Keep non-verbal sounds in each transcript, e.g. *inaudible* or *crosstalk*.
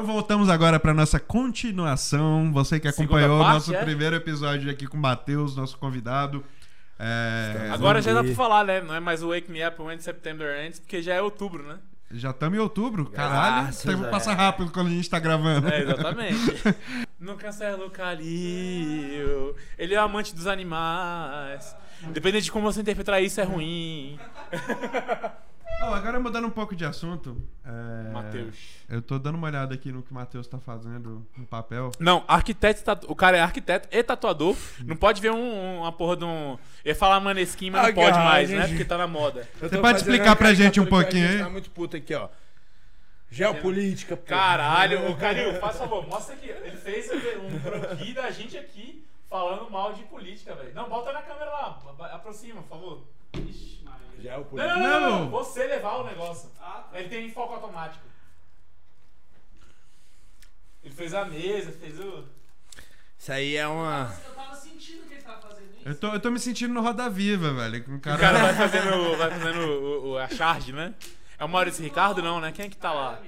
Então voltamos agora para nossa continuação. Você que acompanhou o nosso é? primeiro episódio aqui com o Matheus, nosso convidado. É, Agora já dá pra falar, né? Não é mais o Wake Me Up When September Ends, porque já é outubro, né? Já estamos em outubro, caralho. Graças Tempo a- passa rápido quando a gente tá gravando. É, *laughs* exatamente. no Cancelo Calil, ele é amante dos animais. Dependendo de como você interpretar isso, é ruim. *laughs* Oh, agora mudando um pouco de assunto. É... Matheus. Eu tô dando uma olhada aqui no que o Matheus tá fazendo no papel. Não, arquiteto, tatu- o cara é arquiteto e tatuador. Não pode ver um- uma porra de um. Eu ia falar maneskin, mas não Ah, pode cara, mais, né? gente. Porque tá na moda. Você pode explicar pra gente um que a pouquinho aí? Tá muito puto aqui, ó. Geopolítica, pô. Caralho, o Calil, faz favor, mostra aqui. Ele fez um croquis da gente aqui falando mal de política, velho. Não, bota na câmera lá, aproxima, por favor. Ixi, Maria. Não, Geopolítica. não, não, não, Não. você levar o negócio. Ele tem foco automático. Ele fez a mesa, fez o. Isso aí é uma. Eu tava sentindo que ele tava fazendo isso. Eu tô, eu tô me sentindo no Roda Viva, velho. O O cara... cara *laughs* vai fazendo, vai fazendo o- o- a charge, né? É o Maurício Ricardo, não, né? Quem é que tá lá?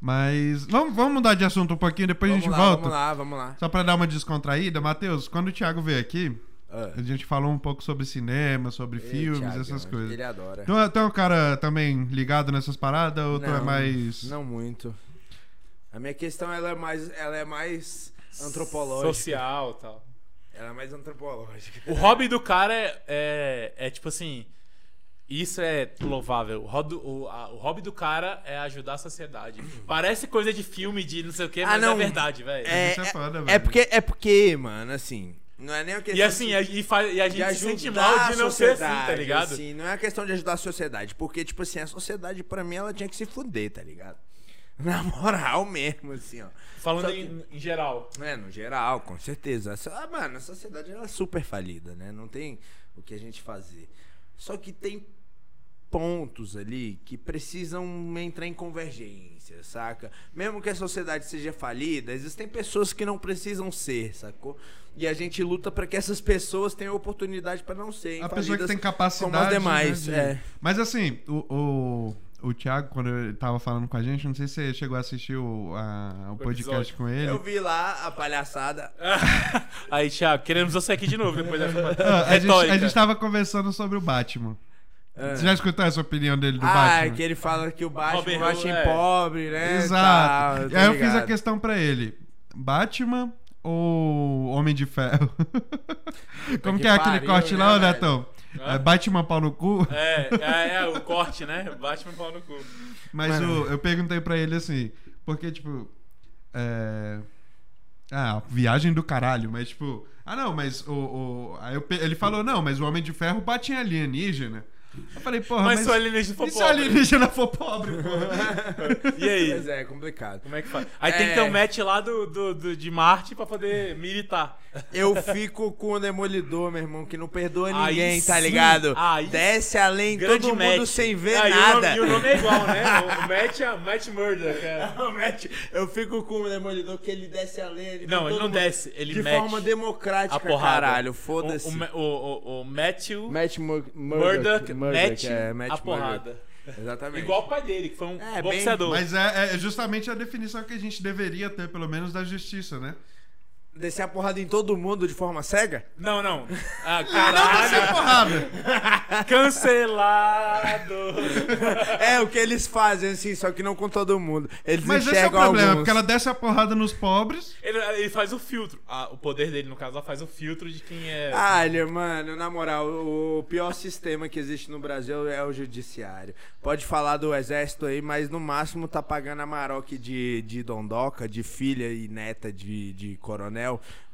Mas vamos, vamos mudar de assunto um pouquinho, depois a Vamos gente lá, volta. vamos lá, vamos lá. Só pra dar uma descontraída, Matheus, quando o Thiago veio aqui, Ah. a gente falou um pouco sobre cinema, sobre Ei, filmes, Thiago, essas coisas. Ele adora. Tu, é- tu é um cara também ligado nessas paradas ou tu é mais. Não muito. A minha questão ela é mais, ela é mais antropológica. Social e tal. Ela é mais antropológica. O hobby do cara é, é, é tipo assim. Isso é louvável. O hobby, o, a- o hobby do cara é ajudar a sociedade. Parece coisa de filme, de não sei o que, Ah, mas não. é verdade, velho. É, Isso é é, foda, é velho. porque é porque, mano, assim, não é nem uma questão E assim, de- a, e, faz, e a gente se sente mal de a não ser assim, tá ligado? assim, não é uma questão de ajudar a sociedade, porque, tipo assim, a sociedade, pra mim, ela tinha que se fuder, tá ligado? *laughs* Na moral mesmo, assim, ó. Falando que- em, em geral. É, no geral, com certeza. Ah, mano, a sociedade ela é super falida, né? Não tem o que a gente fazer. Só que tem pontos ali que precisam entrar em convergência, saca? Mesmo que a sociedade seja falida, existem pessoas que não precisam ser, sacou? E a gente luta para que essas pessoas tenham oportunidade para não serem A pessoa que tem capacidade. como as demais. né, de- é. Mas assim, o, o, o Thiago, quando ele tava falando com a gente, não sei se você chegou a assistir o, a- o podcast com ele. Eu vi lá a palhaçada. *laughs* Aí, Thiago, queremos você aqui de novo depois dessa *laughs* Ah, a, gente, a gente tava conversando sobre o Batman. É. Você já escutou essa opinião dele do Ah, Batman? que ele fala que o Batman Robin é um é. pobre, né? Exato. e tô aí eu fiz a questão pra ele: Batman ou Homem de Ferro? *laughs* Como que que é aquele pariu, corte né, lá? Netão? É Batman pau no cu? É, é, é, o corte, né? Batman pau no cu. Mas o- eu perguntei pra ele assim, porque, tipo. É. Ah, viagem do caralho, mas tipo. Ah, não, mas o. o- aí eu ele falou, não, mas o Homem de Ferro bate em alienígena. Eu falei, porra, Mas mas. se o alienígena for e se o pobre? alienígena for pobre, *laughs* porra? E aí? Pois é, é complicado. Como é que faz? Aí tem que ter É. um match lá do, do, do- de Marte pra poder militar. Eu fico com o Demolidor, meu irmão, que não perdoa Aí ninguém, tá sim. ligado? Aí Desce além, Grande todo mundo match. sem ver Ah, e o nada. nome- E o nome é igual, né? *laughs* O Matt é Matt Murder, cara. *laughs* O Matt- Eu fico com o Demolidor que ele desce além. Ele Não, ele não mundo desce, ele De mete forma democrática, a porrada. caralho. Foda-se. O, o, o, o, o Matthew Matt Mur Murdock mete é, Matt a porrada. Exatamente. Igual o pai dele, que foi um É, bem- boxeador. Mas é, é justamente a definição que a gente deveria ter, pelo menos, da justiça, né? Descer a porrada em todo mundo de forma cega? Não, não. Ah, *laughs* Não, caralho. porrada! *laughs* Cancelado. *laughs* é o que eles fazem, assim, só que não com todo mundo. Eles Mas esse é o problema, alguns. porque ela desce a porrada nos pobres. Ele, ele faz o filtro. Ah, o poder dele, no caso, ela faz o filtro de quem é. Olha, mano, na moral, o pior sistema que existe no Brasil é o judiciário. Pode falar do exército aí, mas no máximo tá pagando a maroque de, de dondoca, de filha e neta de, de coronel.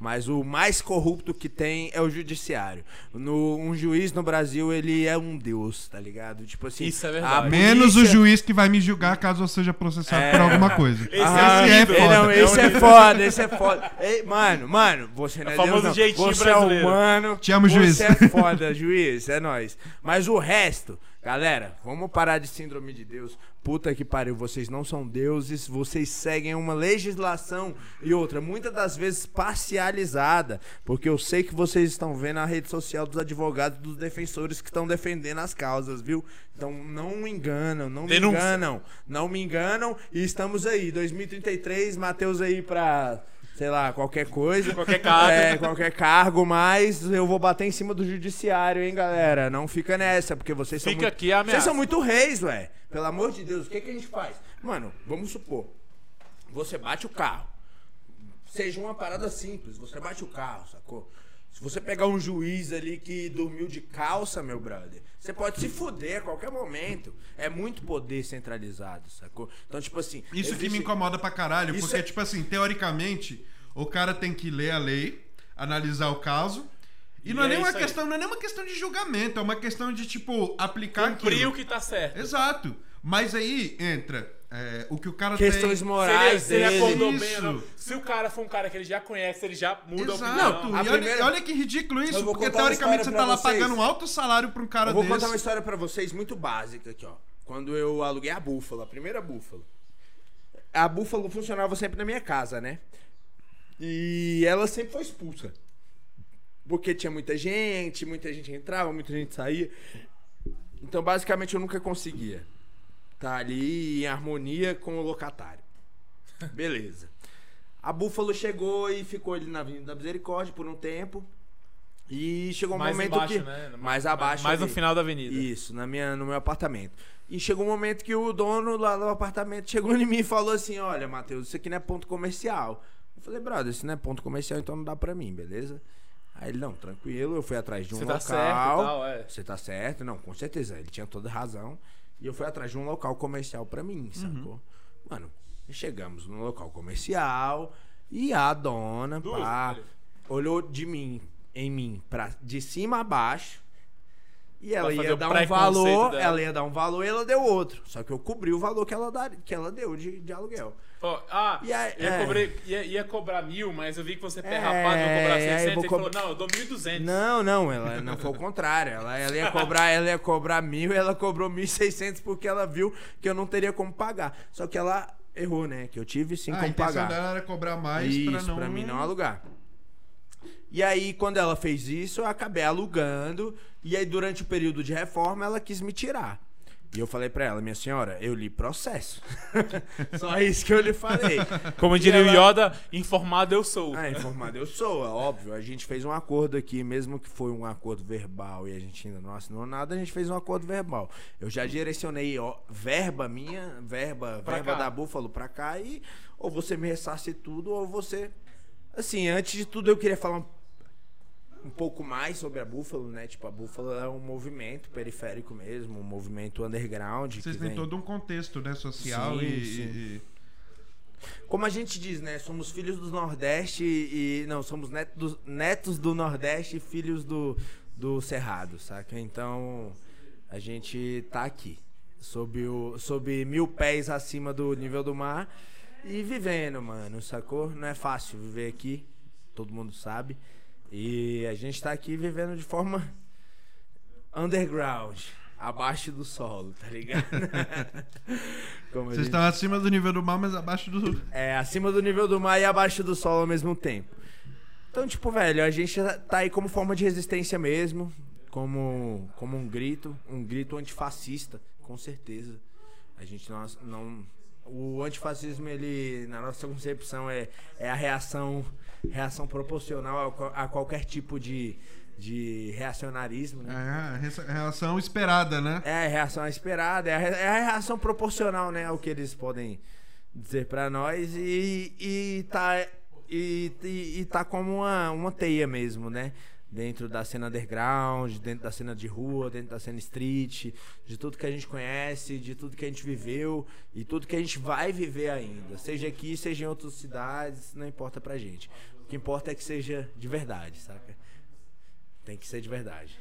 Mas o mais corrupto que tem é o judiciário. No, um juiz no Brasil, ele é um deus, tá ligado? Tipo assim. Isso é a verdade. Menos o juiz que vai me julgar caso eu seja processado É. por alguma coisa. Esse Ah, é é lindo. foda. Não, esse é foda, esse é foda. Ei, mano, mano, você não é, É Deus, não. jeitinho você brasileiro. é humano. Te amo, você juiz. é foda, juiz, é nóis. Mas o resto, galera, vamos parar de síndrome de Deus. Puta que pariu, vocês não são deuses, vocês seguem uma legislação e outra, muitas das vezes realizada. Porque eu sei que vocês estão vendo a rede social dos advogados, dos defensores que estão defendendo as causas, viu? Então não me enganam, não Denúncia. me enganam. Não me enganam. E estamos aí, 2033, Matheus aí pra. Sei lá, qualquer coisa. Qualquer cargo. É, qualquer cargo, mas eu vou bater em cima do judiciário, hein, galera? Não fica nessa, porque vocês são Fica muito... aqui a ameaça. Vocês são muito reis, ué. Pelo amor de Deus, o que, que a gente faz? Mano, vamos supor. Você bate o carro. Seja uma parada simples. Você bate o carro, sacou? Se você pegar um juiz ali que dormiu de calça, meu brother, você pode se fuder a qualquer momento. É muito poder centralizado, sacou? Então, tipo assim. Isso que existe- me incomoda pra caralho, Isso porque, é- tipo assim, teoricamente, o cara tem que ler a lei, analisar o caso. E, E não é, é nem uma isso aí. questão, não é nem uma questão de julgamento, é uma questão de, tipo, aplicar Cumprir aquilo. o que tá certo. Exato. Mas aí entra é, o que o cara Questões tem. morais Se ele, se ele dele. acordou bem não. Se o cara for um cara que ele já conhece, ele já muda Exato. a opinião. a e olha, primeira- olha que ridículo isso, vou porque teoricamente você tá lá vocês. pagando um alto salário pra um cara Eu vou desse. contar uma história pra vocês muito básica aqui, ó. Quando eu aluguei a Búfalo, a primeira Búfalo. A Búfalo funcionava sempre na minha casa, né? E ela sempre foi expulsa. Porque tinha muita gente, muita gente entrava, muita gente saía. Então, basicamente, eu nunca conseguia estar ali em harmonia com o locatário. *laughs* Beleza. A Búfalo chegou e ficou ali na Avenida da Misericórdia por um tempo. E chegou um mais momento embaixo, que. né? Mais abaixo. Mais no ali. final da avenida. Isso, na minha, no meu apartamento. E chegou um momento que o dono lá do apartamento chegou em mim e falou assim: Olha, Matheus, isso aqui não é ponto comercial. Eu falei, brother, isso não é ponto comercial, então não dá pra mim, beleza? Aí ele, não, tranquilo, eu fui atrás de um Você tá local. certo e tal, é. Você tá certo? Não, com certeza, ele tinha toda razão. E eu fui atrás de um local comercial pra mim, sacou? Mano, chegamos no local comercial e a dona, Duas, pá, olhou de mim, em mim, pra, de cima a baixo. E ela ia dar um valor, dela. ela ia dar um valor e ela deu outro. Só que eu cobri o valor que ela, dar, que ela deu de, de aluguel. Ó, ah, E aí- ia, é. cobrar, ia, ia cobrar mil, mas eu vi que você é É, rapado, vou cobrar aí eu 600. vou Ele cobrar- falou, não, eu dou 1.200. Não, não, ela não foi o contrário. Ela, ela ia cobrar, ela ia cobrar mil e ela cobrou mil e seiscentos porque ela viu que eu não teria como pagar. Só que ela errou, né? Que eu tive sim Ah, a como intenção pagar. dela era cobrar mais isso, pra não. pra mim não alugar. E aí, quando ela fez isso, eu acabei alugando. E aí, durante o período de reforma, ela quis me tirar. E eu falei pra ela, minha senhora, eu li processo. *laughs* Só isso que eu lhe falei. Como diria E o ela- Yoda, informado eu sou. Ah, informado eu sou, é óbvio. A gente fez um acordo aqui, mesmo que foi um acordo verbal e a gente ainda não assinou nada, a gente fez um acordo verbal. Eu já direcionei ó, verba minha, verba, Pra verba cá. da Búfalo pra cá e ou você me ressarce tudo ou você. Assim, antes de tudo eu queria falar um, um pouco mais sobre a Búfalo, né? Tipo, a Búfalo é um movimento periférico mesmo, um movimento underground. Vocês têm vem... todo um contexto, né, social Sim, e, sim. e- Como a gente diz, né? Somos filhos do Nordeste e. Não, somos netos do, netos do Nordeste e filhos do, do Cerrado, saca? Então, a gente tá aqui. Sob, o, sob mil pés acima do nível do mar e vivendo, mano, sacou? Não é fácil viver aqui, todo mundo sabe. E a gente tá aqui vivendo de forma underground, abaixo do solo, tá ligado? *laughs* Vocês gente estão acima do nível do mar, mas abaixo do. é, acima do nível do mar e abaixo do solo ao mesmo tempo. Então, tipo, velho, a gente tá aí como forma de resistência mesmo, como, como um grito, um grito antifascista, com certeza. A gente não, não o antifascismo ele na nossa concepção é, é a reação reação proporcional a, a qualquer tipo de, de reacionarismo, né? É a reação esperada, né? É a reação esperada, é a, é a reação proporcional, né, ao que eles podem dizer pra nós e, e tá e, e, e tá como uma, uma teia mesmo, né? Dentro da cena underground, dentro da cena de rua, dentro da cena street, de tudo que a gente conhece, de tudo que a gente viveu e tudo que a gente vai viver ainda. Seja aqui, seja em outras cidades, não importa pra gente. O que importa é que seja de verdade, saca? Tem que ser de verdade.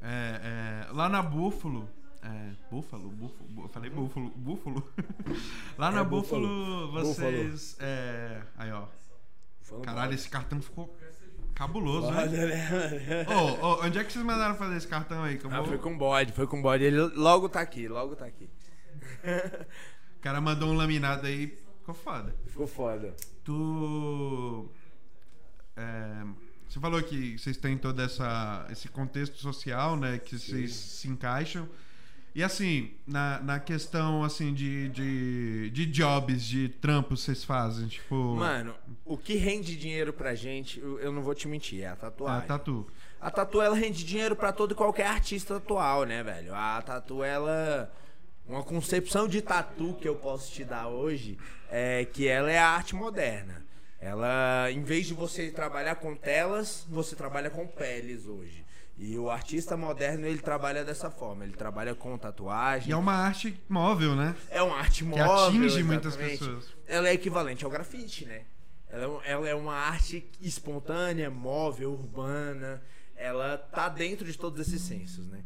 É, é, lá na Búfalo. É, búfalo, búfalo, falei búfalo, búfalo. *laughs* lá na É, búfalo, búfalo. vocês. É, aí, ó. Caralho, esse cartão ficou cabuloso, Foda, né? né? Ô, ô, onde é que vocês mandaram fazer esse cartão aí? Eu Ah, vou- foi com bode, foi com bode. Ele logo tá aqui, logo tá aqui. O cara mandou um laminado aí, ficou foda. Ficou foda. Tu. é, você falou que vocês têm todo essa, esse contexto social, né? Que vocês se encaixam. E assim, na, na questão assim de, de, de jobs, de trampos vocês fazem, tipo. Mano, o que rende dinheiro pra gente, eu não vou te mentir, é a a tatuagem. tatu. A tatu ela rende dinheiro pra todo e qualquer artista atual, né, velho? A tatu ela uma concepção de tatu que eu posso te dar hoje é que ela é a arte moderna. Ela, em vez de você trabalhar com telas, você trabalha com peles hoje. E o artista moderno ele trabalha dessa forma, ele trabalha com tatuagem. E é uma arte móvel, né? É uma arte Que móvel. atinge muitas exatamente. pessoas. Ela é equivalente ao grafite, né? Ela é, ela é uma arte espontânea, móvel, urbana. Ela tá dentro de todos esses sensos, né?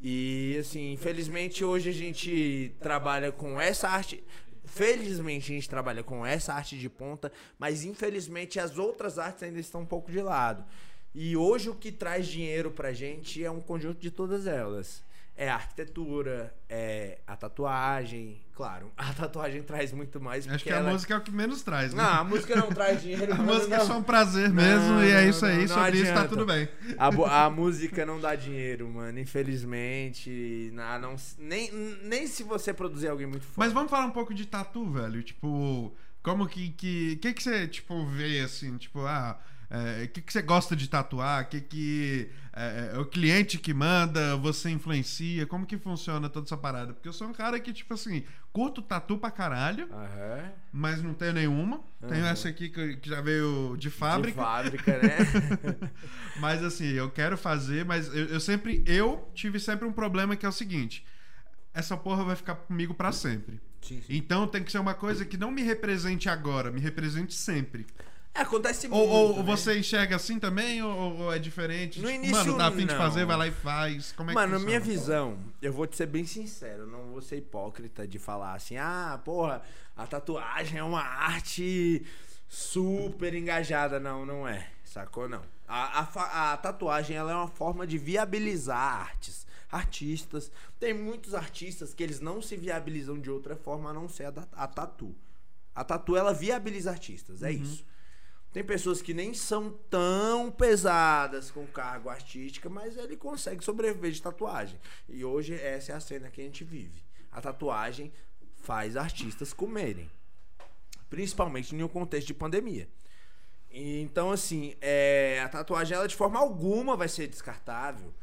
E assim, infelizmente hoje a gente trabalha com essa arte. Felizmente a gente trabalha com essa arte de ponta, mas infelizmente as outras artes ainda estão um pouco de lado. E hoje o que traz dinheiro pra gente é um conjunto de todas elas. É a arquitetura, é a tatuagem, claro, *laughs* a tatuagem traz muito mais Acho que a ela- música é o que menos traz, né? Não, a música não traz *laughs* dinheiro. a música é não. só um prazer Não, mesmo, e é não, isso aí. não, não Sobre isso tá adianta. tudo bem. A, a música não dá dinheiro, mano. Infelizmente, na- não, nem, nem se você produzir alguém muito forte. Mas vamos falar um pouco de tatu, velho. Tipo, como que. que que, que você, tipo, vê assim? Tipo, ah. O que, que você gosta de tatuar? O que, que é, é o cliente que manda? Você influencia? Como que funciona toda essa parada? Porque eu sou um cara que, tipo assim, curto tatu pra caralho, Aham. mas não tenho nenhuma. Tenho Aham. essa aqui que, que já veio de De fábrica. fábrica, né? *laughs* Mas assim, eu quero fazer, mas eu, eu sempre. Eu tive sempre um problema que é o seguinte: essa porra vai ficar comigo pra sempre. Sim, sim. Então tem que ser uma coisa que não me represente agora, me represente sempre. É, acontece Ou, muito. ou né? você enxerga assim também, ou, ou é diferente? No Tipo, início, mano, tá afim de não. fazer, vai lá e faz. Como é Mano, que minha visão, eu vou te ser bem sincero, não vou ser hipócrita de falar assim, ah, porra, a tatuagem é uma arte super engajada. Não, não é. Sacou? Não. A, a, a tatuagem ela é uma forma de viabilizar artes. Artistas. Tem muitos artistas que eles não se viabilizam de outra forma a não ser a, a tatu. A tatu ela viabiliza artistas, é isso. Tem pessoas que nem são tão pesadas com cargo artística, mas ele consegue sobreviver de tatuagem. E hoje essa é a cena que a gente vive. A tatuagem faz artistas comerem. Principalmente em um contexto de pandemia. Então, assim, é, a tatuagem, ela de forma alguma vai ser descartável.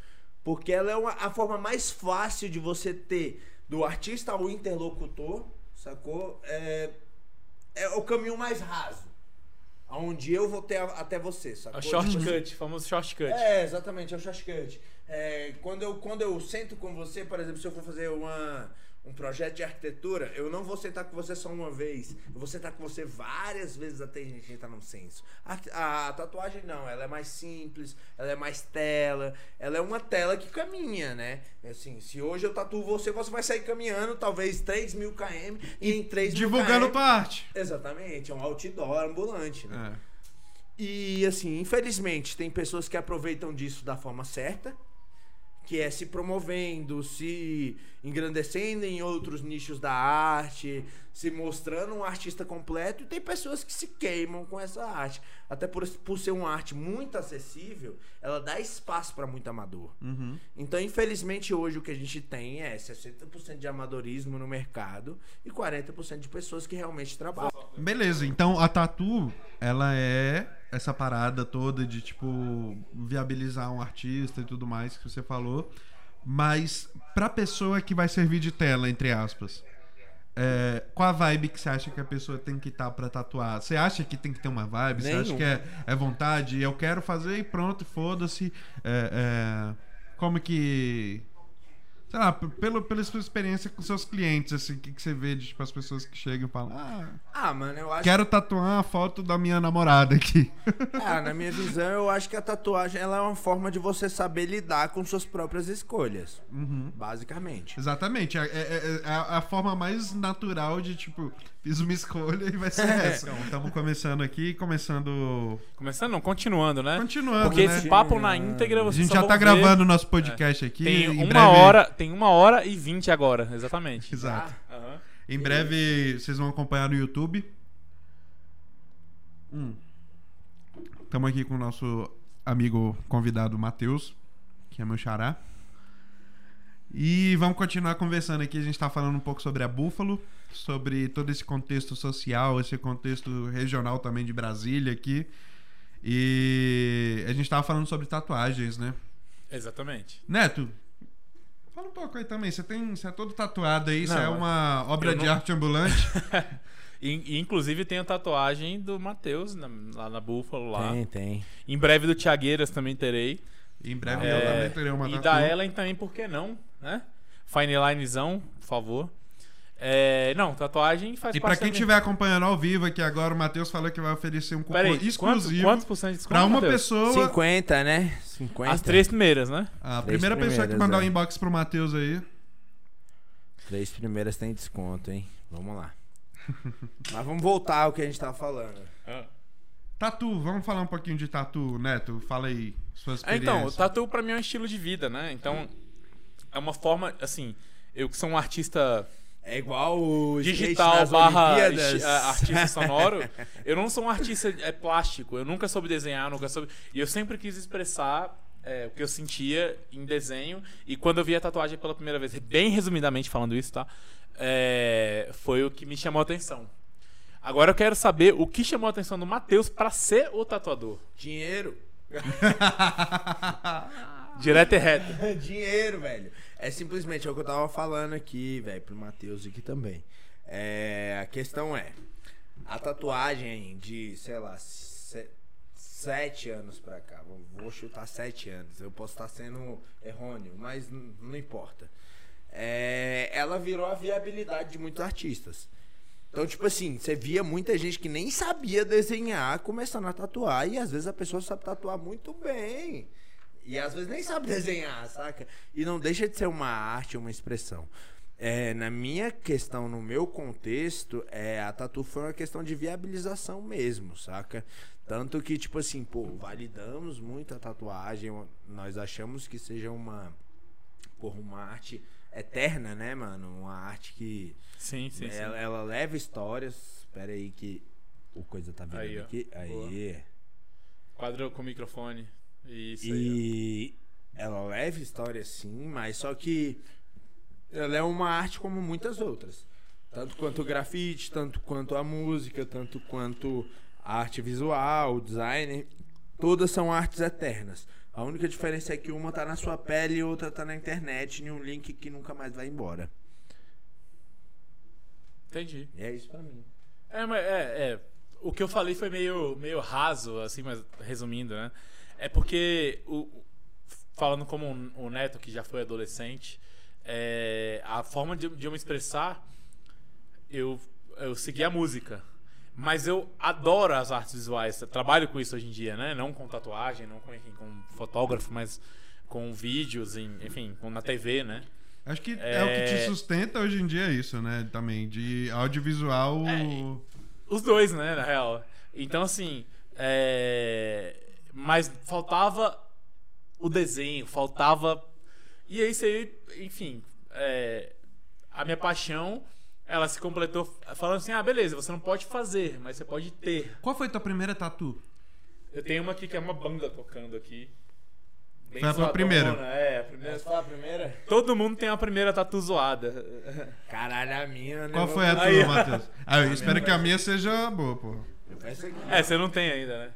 Porque ela é uma- a forma mais fácil de você ter do artista ao interlocutor, sacou? É, é o caminho mais raso. Onde eu vou ter até você, É sacou? o Tipo assim, shortcut, famoso shortcut. é, exatamente, é o shortcut. É, quando, eu, quando eu sento com você, por exemplo, se eu for fazer uma, um projeto de arquitetura, eu não vou sentar com você só uma vez. Eu vou sentar com você várias vezes até a gente entrar num senso. A, a tatuagem não, ela é mais simples, ela é mais tela, ela é uma tela que caminha, né? Assim, se hoje eu tatuo você, você vai sair caminhando talvez 3 mil km e em 3 mil Divulgando km... tua arte. Exatamente, é um outdoor ambulante, né? É. E assim, infelizmente, tem pessoas que aproveitam disso da forma certa, que é se promovendo, se engrandecendo em outros nichos da arte, se mostrando um artista completo, e tem pessoas que se queimam com essa arte. Até por, por ser uma arte muito acessível, ela dá espaço para muito amador. Uhum. Então, infelizmente, hoje o que a gente tem é 60% de amadorismo no mercado e 40% de pessoas que realmente trabalham. Beleza, então a tatu, ela é essa parada toda de, tipo, viabilizar um artista e tudo mais que você falou. Mas pra pessoa que vai servir de tela, entre aspas, é, qual a vibe que você acha que a pessoa tem que estar pra tatuar? Você acha que tem que ter uma vibe? Você acha que é, é vontade? Eu quero fazer e pronto, foda-se. É, é, como que. Sei lá, pelo, pela sua experiência com seus clientes, assim, o que, que você vê de tipo, as pessoas que chegam e falam, ah, Ah, mano, eu acho Quero tatuar a foto da minha namorada aqui. *laughs* Ah, na minha visão, eu acho que a tatuagem ela é uma forma de você saber lidar com suas próprias escolhas. Uhum. Basicamente. Exatamente. É, é- é a, a forma mais natural de, tipo, fiz uma escolha e vai ser essa. Então, estamos começando aqui, começando. Começando, não, continuando, né? Continuando, Porque né? esse papo na íntegra A vocês gente só já tá gravando o nosso podcast aqui. Tem em uma breve... hora, tem uma hora e vinte agora, exatamente. Exato. Aham. Em breve vocês vão acompanhar no YouTube. Hum. Estamos aqui com o nosso amigo convidado Matheus, que é meu xará. E vamos continuar conversando aqui. A gente está falando um pouco sobre a Búfalo, sobre todo esse contexto social, esse contexto regional também de Brasília aqui. E a gente estava falando sobre tatuagens, né? Exatamente. Neto, fala um pouco aí também. Você tem, você é todo tatuado aí, você é uma obra eu de não- arte ambulante. *laughs* *laughs* E, inclusive tem a tatuagem do Matheus na- lá na Búfalo lá. Tem, tem. Em breve do Tiagueiras também terei. em breve eu É, também terei uma e da Ellen também, por que não? Né? Fine linezão, por favor. É, não, tatuagem faz E pra parte quem da minha- estiver acompanhando ao vivo aqui agora, o Matheus falou que vai oferecer um cupom Peraí, quantos, exclusivo quantos por cento de desconto, pra uma Matheus? pessoa. 50, né? 50. As três primeiras, né? A Três primeira pessoa que mandar o é. inbox pro Matheus aí. Três primeiras tem desconto, hein? Vamos lá. *laughs* Mas vamos voltar ao que a gente tava falando. Tatu, vamos falar um pouquinho de tatu, Neto. Fala aí suas É, experiências. então, o tatu pra mim é um estilo de vida, né? Então, é uma forma, assim, eu que sou um artista É igual o digital barra artista *laughs* sonoro, eu não sou um artista é, plástico, eu nunca soube desenhar, nunca soube. E eu sempre quis expressar é, o que eu sentia em desenho. E quando eu vi a tatuagem pela primeira vez, bem resumidamente falando isso, tá? É, foi o que me chamou a atenção. Agora eu quero saber o que chamou a atenção do Matheus pra ser o tatuador. Dinheiro. Direto e reto. *laughs* Dinheiro, velho. É simplesmente é o que eu tava falando aqui, velho, pro Matheus aqui também. É, a questão é, a tatuagem de, sei lá, se- sete anos pra cá, vou, chutar sete anos, eu posso estar sendo errôneo, mas não importa. É, ela virou a viabilidade de muitos artistas. Então, tipo assim, você via muita gente que nem sabia desenhar começando a tatuar, e às vezes a pessoa sabe tatuar muito bem. E às vezes nem sabe desenhar, saca? E não deixa de ser uma arte, uma expressão. É, na minha questão, no meu contexto, é, a tatu foi uma questão de viabilização mesmo, saca? Tanto que, tipo assim, pô, validamos muito a tatuagem, nós achamos que seja uma, porra, uma arte eterna, né, mano? Uma arte que Sim, sim, sim. ela, ela leva histórias. Espera aí que o coisa tá vindo ó. aqui. Boa. Aí. Quadro com microfone. Isso aí. E ela leva história sim, mas só que ela é uma arte como muitas outras. Tanto quanto o grafite, tanto quanto a música, tanto quanto a arte visual, o design, todas são artes eternas. A única diferença é que uma tá na sua pele e outra tá na internet, em um link que nunca mais vai embora. Entendi. E é isso pra mim. É, mas é, é, o que eu falei foi meio, meio raso, assim, mas resumindo, né? É porque, o, falando como o Neto, que já foi adolescente, é, a forma de, de eu me expressar, eu, eu segui a música. Mas eu adoro as artes visuais, eu trabalho com isso hoje em dia, né? Não com tatuagem, não com, enfim, com fotógrafo, mas com vídeos, enfim, com, na TV, né? Acho que é... o que te É. sustenta hoje em dia isso, né? Também, de audiovisual. É, Os dois, né, na real. Então, assim, é... mas faltava o desenho, faltava. E aí, você, enfim, é, a minha paixão, ela se completou falando assim: ah, beleza, você não pode fazer, mas você pode ter. Qual foi tua primeira tatu? Eu tenho uma aqui que é uma banda tocando aqui. Bem Foi a primeira? É, a primeira. foi a primeira? Todo mundo tem a primeira tatu zoada. Caralho, a minha, né? Qual foi a tua, Aí. Matheus? Ah, eu espero que a minha seja boa, pô. É, você não tem ainda, né?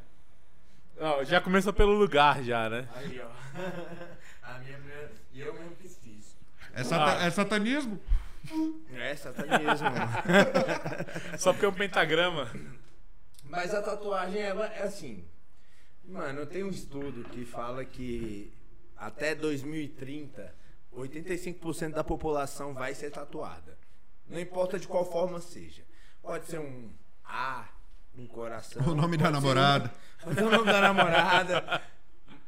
Não, já começou pelo lugar, já, né? Aí, ó. *laughs* A minha primeira. E eu mesmo que fiz. É, sata- Ah. é satanismo? É, satanismo. *laughs* Só porque é um pentagrama. Mas a tatuagem, ela é assim. Mano, tem um estudo que fala que até 2030, 85% da população vai ser tatuada. Não importa de qual forma seja. Pode ser um A, um coração. O nome da um- namorada. Ser *laughs* o nome da namorada.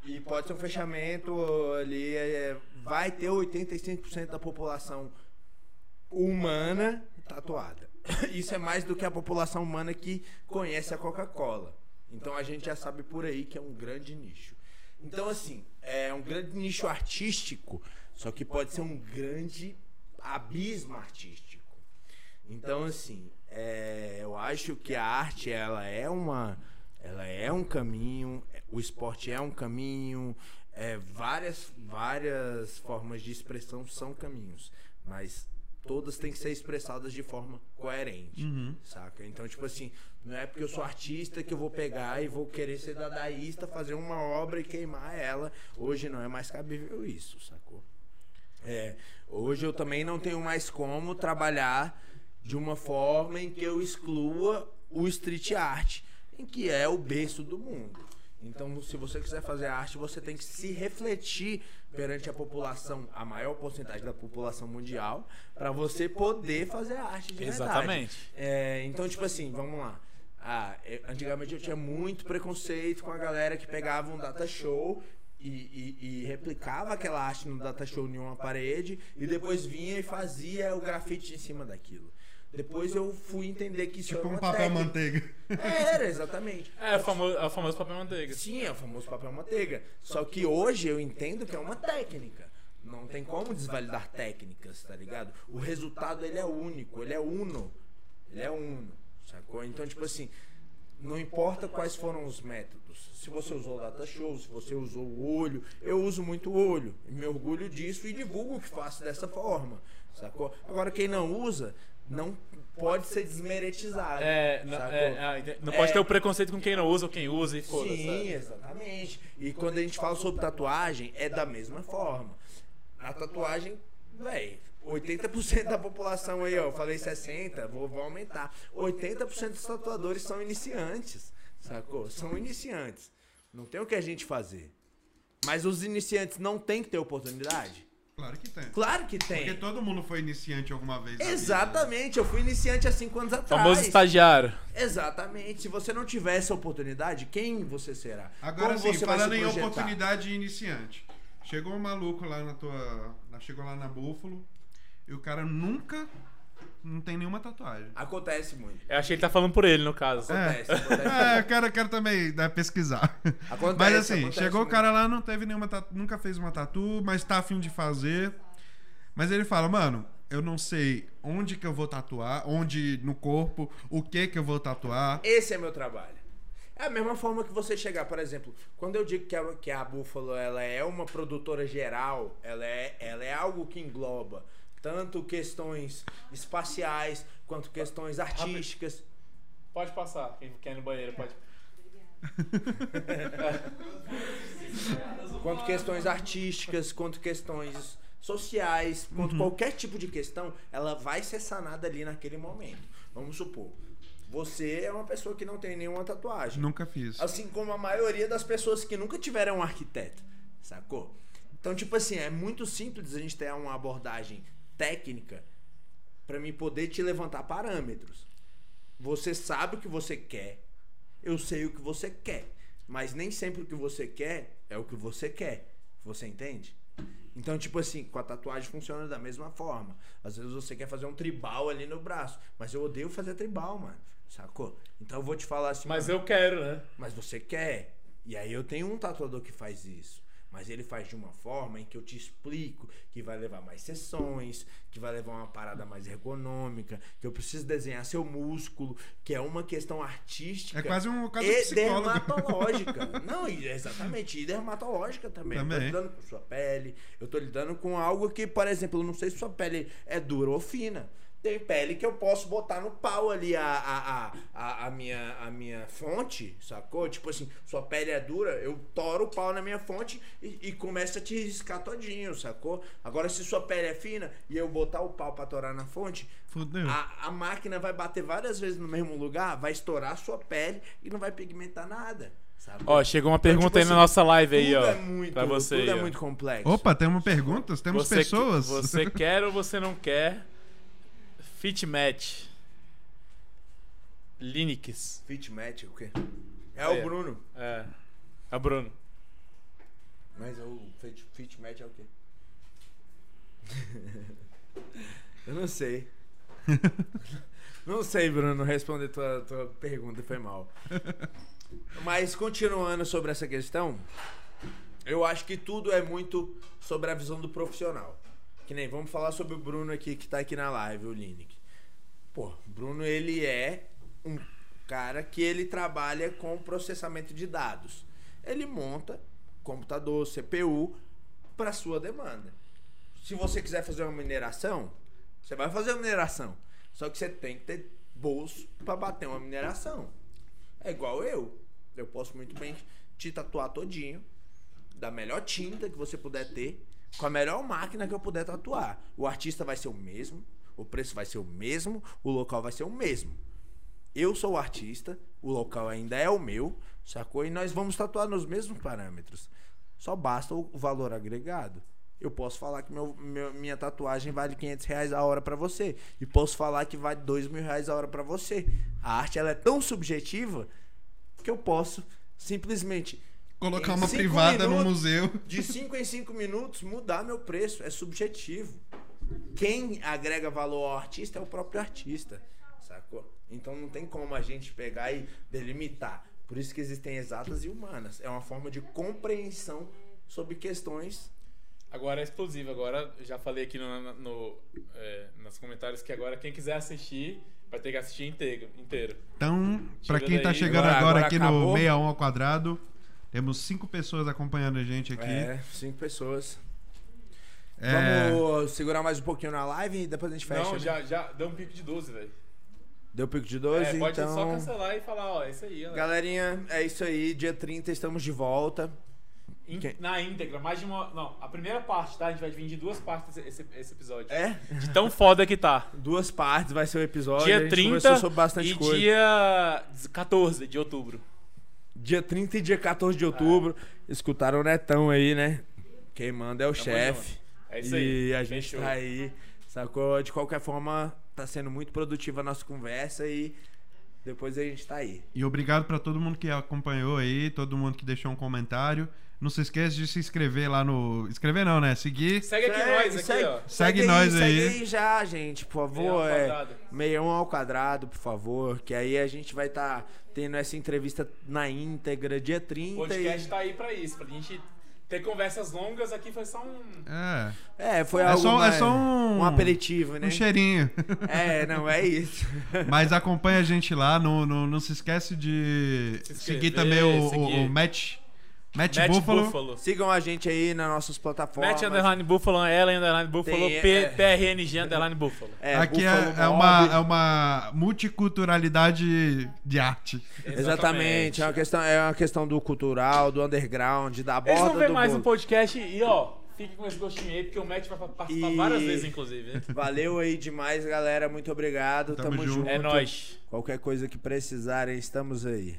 E pode ser um fechamento ali. é, vai ter 85% da população humana tatuada. *laughs* Isso é mais do que a população humana que conhece a Coca-Cola. Então a gente já sabe por aí que é um grande nicho. Então, assim, é um grande nicho artístico, só que pode ser um grande abismo artístico. Então, assim, é, eu acho que a arte ela é uma Ela é um caminho, o esporte é um caminho, é, várias, várias formas de expressão são caminhos, mas todas têm que ser expressadas de forma coerente, saca? Então, tipo assim, não é porque eu sou artista que eu vou pegar e vou querer ser dadaísta, fazer uma obra e queimar ela. Hoje não é mais cabível isso, sacou? É, hoje eu também não tenho mais como trabalhar de uma forma em que eu exclua o street art, em que é o berço do mundo. Então, se você quiser fazer arte, você tem que se refletir perante a população, a maior porcentagem da população mundial, para você poder fazer arte de verdade. Exatamente. É, então, tipo assim, vamos lá. Ah, eu- antigamente eu tinha muito preconceito com a galera que pegava um data show e, e- e replicava aquela arte no data show em uma parede e depois vinha e fazia o grafite em cima daquilo. Depois eu fui entender que isso Tipo era um uma papel técnica. manteiga. Era, exatamente. É o famoso, é o famoso papel manteiga. Sim, é o famoso papel manteiga. Só que hoje eu entendo que é uma técnica. Não tem como desvalidar técnicas, tá ligado? O resultado ele é único, ele é uno. Ele é uno, sacou? Então, tipo assim, não importa quais foram os métodos. Se você usou o data show, se você usou o olho, eu uso muito o olho. E me orgulho disso e divulgo o que faço dessa forma, sacou? Agora, quem não usa, não pode ser desmeretizado. É, não, é, ah, não pode É. ter o preconceito com quem não usa ou quem usa e foda-se. Sim, exatamente. E quando a gente fala sobre tatuagem, é da mesma forma. A tatuagem, véi, 80% da população aí, ó, eu falei 60, vou, vou aumentar. 80% dos tatuadores são iniciantes, sacou? São iniciantes. Não tem o que a gente fazer. Mas os iniciantes não têm que ter oportunidade? Claro que tem. Claro que Porque tem. todo mundo foi iniciante alguma vez. né? Exatamente, eu fui iniciante há 5 anos atrás. Famoso estagiário. Exatamente. Se você não tiver essa oportunidade, quem você será? Agora Como sim, você vai falando se em projetar? oportunidade iniciante. Chegou um maluco lá na tua. Chegou lá na Búfalo e o cara nunca. Não tem nenhuma tatuagem. Acontece muito. Eu achei que ele tá falando por ele, no caso. Acontece, acontece. É, eu quero, eu quero também né, pesquisar. Acontece, mas assim, acontece chegou o muito. cara lá, não teve nenhuma tatu, nunca fez uma tatu, mas tá afim de fazer. Mas ele fala, mano, eu não sei onde que eu vou tatuar, onde no corpo, o que que eu vou tatuar. Esse é meu trabalho. É a mesma forma que você chegar, por exemplo, quando eu digo que a, que a Buffalo ela é uma produtora geral, ela é, ela é algo que engloba tanto questões espaciais quanto questões artísticas. Pode passar, quem quer ir no banheiro pode. *laughs* quanto questões artísticas, quanto questões sociais, quanto qualquer tipo de questão, ela vai ser sanada ali naquele momento. Vamos supor, você é uma pessoa que não tem nenhuma tatuagem. Nunca fiz. Assim como a maioria das pessoas que nunca tiveram um arquiteto, sacou? Então, tipo assim, é muito simples a gente ter uma abordagem técnica pra mim poder te levantar parâmetros. Você sabe o que você quer, eu sei o que você quer, mas nem sempre o que você quer é o que você quer. Você entende? Então, tipo assim, com a tatuagem funciona da mesma forma. Às vezes você quer fazer um tribal ali no braço, mas eu odeio fazer tribal, mano. Sacou? Então eu vou te falar assim, Mas mano, eu quero, né? mas você quer. E aí eu tenho um tatuador que faz isso. Mas ele faz de uma forma em que eu te explico que vai levar mais sessões, que vai levar uma parada mais ergonômica, que eu preciso desenhar seu músculo, que é uma questão artística. É quase um caso e psicólogo. dermatológica. *laughs* Não, exatamente, e dermatológica também. Eu tô Também. lidando com sua pele, eu tô lidando com algo que, por exemplo, eu não sei se sua pele é dura ou fina. Tem pele que eu posso botar no pau ali a, a, a, a, a minha, a minha fonte, sacou? Tipo assim, sua pele é dura, eu toro o pau na minha fonte e, e começa a te riscar todinho, sacou? Agora, se sua pele é fina e eu botar o pau pra torar na fonte, Fudeu. a, a máquina vai bater várias vezes no mesmo lugar, vai estourar a sua pele e não vai pigmentar nada. Sabe? Ó, chegou uma pergunta tipo aí na assim, nossa live aí, ó. É muito, pra você tudo aí, é ó. muito complexo. Opa, temos perguntas, temos Você, pessoas. Você quer ou você não quer? Fit match. Linux. Fit match, o quê? É o ó. Bruno. É. É o Bruno. Mas o fit, fit match é o quê? *laughs* Eu não sei. *laughs* não sei, Bruno, responder tua, tua pergunta, foi mal. Mas continuando sobre essa questão, eu acho que tudo é muito sobre a visão do profissional. Que nem vamos falar sobre o Bruno aqui que tá aqui na live, o Lineker. Pô, Bruno ele é um cara que ele trabalha com processamento de dados. Ele monta computador, CPU para sua demanda. Se você quiser fazer uma mineração, você vai fazer uma mineração. Só que você tem que ter bolso para bater uma mineração. É igual eu. Eu posso muito bem te tatuar todinho, da melhor tinta que você puder ter, com a melhor máquina que eu puder tatuar. O artista vai ser o mesmo, o preço vai ser o mesmo, o local vai ser o mesmo. Eu sou o artista, o local ainda é o meu, sacou? E nós vamos tatuar nos mesmos parâmetros. Só basta o valor agregado. Eu posso falar que meu, meu- minha tatuagem vale 500 reais a hora pra você. E posso falar que vale 2 mil reais a hora pra você. A arte ela é tão subjetiva que eu posso simplesmente Colocar uma privada no minutos- museu. de 5 em 5 minutos mudar meu preço. É subjetivo. Quem agrega valor ao artista é o próprio artista. Sacou? Então não tem como a gente pegar e delimitar. Por isso que existem exatas e humanas. É uma forma de compreensão sobre questões. Agora é explosivo. Agora, já falei aqui no, no, é, nos comentários que agora quem quiser assistir vai ter que assistir inteiro. inteiro. Então, pra Tira quem tá daí. chegando Agora- agora, agora aqui acabou. no 61 ao quadrado, temos cinco pessoas acompanhando a gente aqui. É, cinco pessoas. É, Vamos segurar mais um pouquinho na live e depois a gente fecha. Não, né? já, já deu um pico de 12, velho. Deu pico de 12, É, pode então. só cancelar e falar, ó, é isso aí, galera. Galerinha, é isso aí. Dia 30 estamos de volta. In- quem- Na íntegra, mais de uma. Não, a primeira parte, tá? A gente vai dividir em duas partes esse, esse- episódio. É? De tão foda que tá. Duas partes vai ser o episódio. a Dia gente 30 conversou sobre bastante e coisa. dia 14 de outubro. Dia 30 e dia 14 de outubro. Escutaram o Netão aí, né? Quem manda é o chefe. É isso aí. E a gente Fechou. tá aí. Sacou? De qualquer forma, tá sendo muito produtiva a nossa conversa e depois a gente tá aí. E obrigado pra todo mundo que acompanhou aí, todo mundo que deixou um comentário. Não se esqueça de se inscrever lá no. Inscrever não, né? Seguir. Segue aqui nós, aqui, segue, ó. Segue nós aí. Segue aí já, gente, por Meião favor. ao É, quadrado. meião ao quadrado, por favor. Que aí a gente vai estar tendo essa entrevista na íntegra, dia 30. O podcast e... tá aí pra isso, pra gente ter conversas longas aqui foi só um. É. É, foi É algo só, é mais- só um. um aperitivo, né? Um cheirinho. É, não, é isso. *laughs* Mas acompanha a gente lá. Não, não, não se esquece de Se inscrever, seguir também o, o- seguir. o Match. Match, Matt Buffalo. Buffalo. Sigam a gente aí nas nossas plataformas. Matt Underline Buffalo, Ellen Underline Buffalo, Tem, P- é. PRNG Underline Buffalo. É, Aqui é, Buffalo é Mob. uma, é uma multiculturalidade de arte. Exatamente, é uma, questão, é uma questão do cultural, do underground, da borda Eles vão ver do mais bolo. um podcast e, ó, fique com esse gostinho aí, porque o Matt vai participar E- várias vezes, inclusive. Valeu aí demais, galera. Muito obrigado. Tamo Tamo, junto. junto. É nóis. Qualquer coisa que precisarem, estamos aí.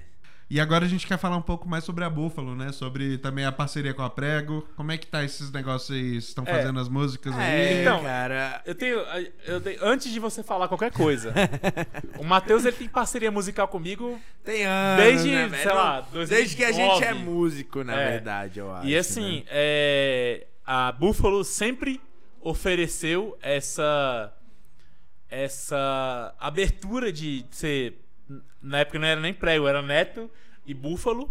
E agora a gente quer falar um pouco mais sobre a Buffalo, né? Sobre também a parceria com a Prego. Como é que tá esses negócios aí? Vocês Estão É. fazendo as músicas aí? É, Então, cara. Eu tenho, eu tenho. Antes de você falar qualquer coisa, *laughs* o Matheus ele tem parceria musical comigo. Tem anos, Desde, né, sei velho? lá, Desde que a gente é 2009. músico, na É. verdade, eu acho. E assim, né? é, a Buffalo sempre ofereceu essa essa abertura de ser na época não era nem prego, era Neto e Búfalo.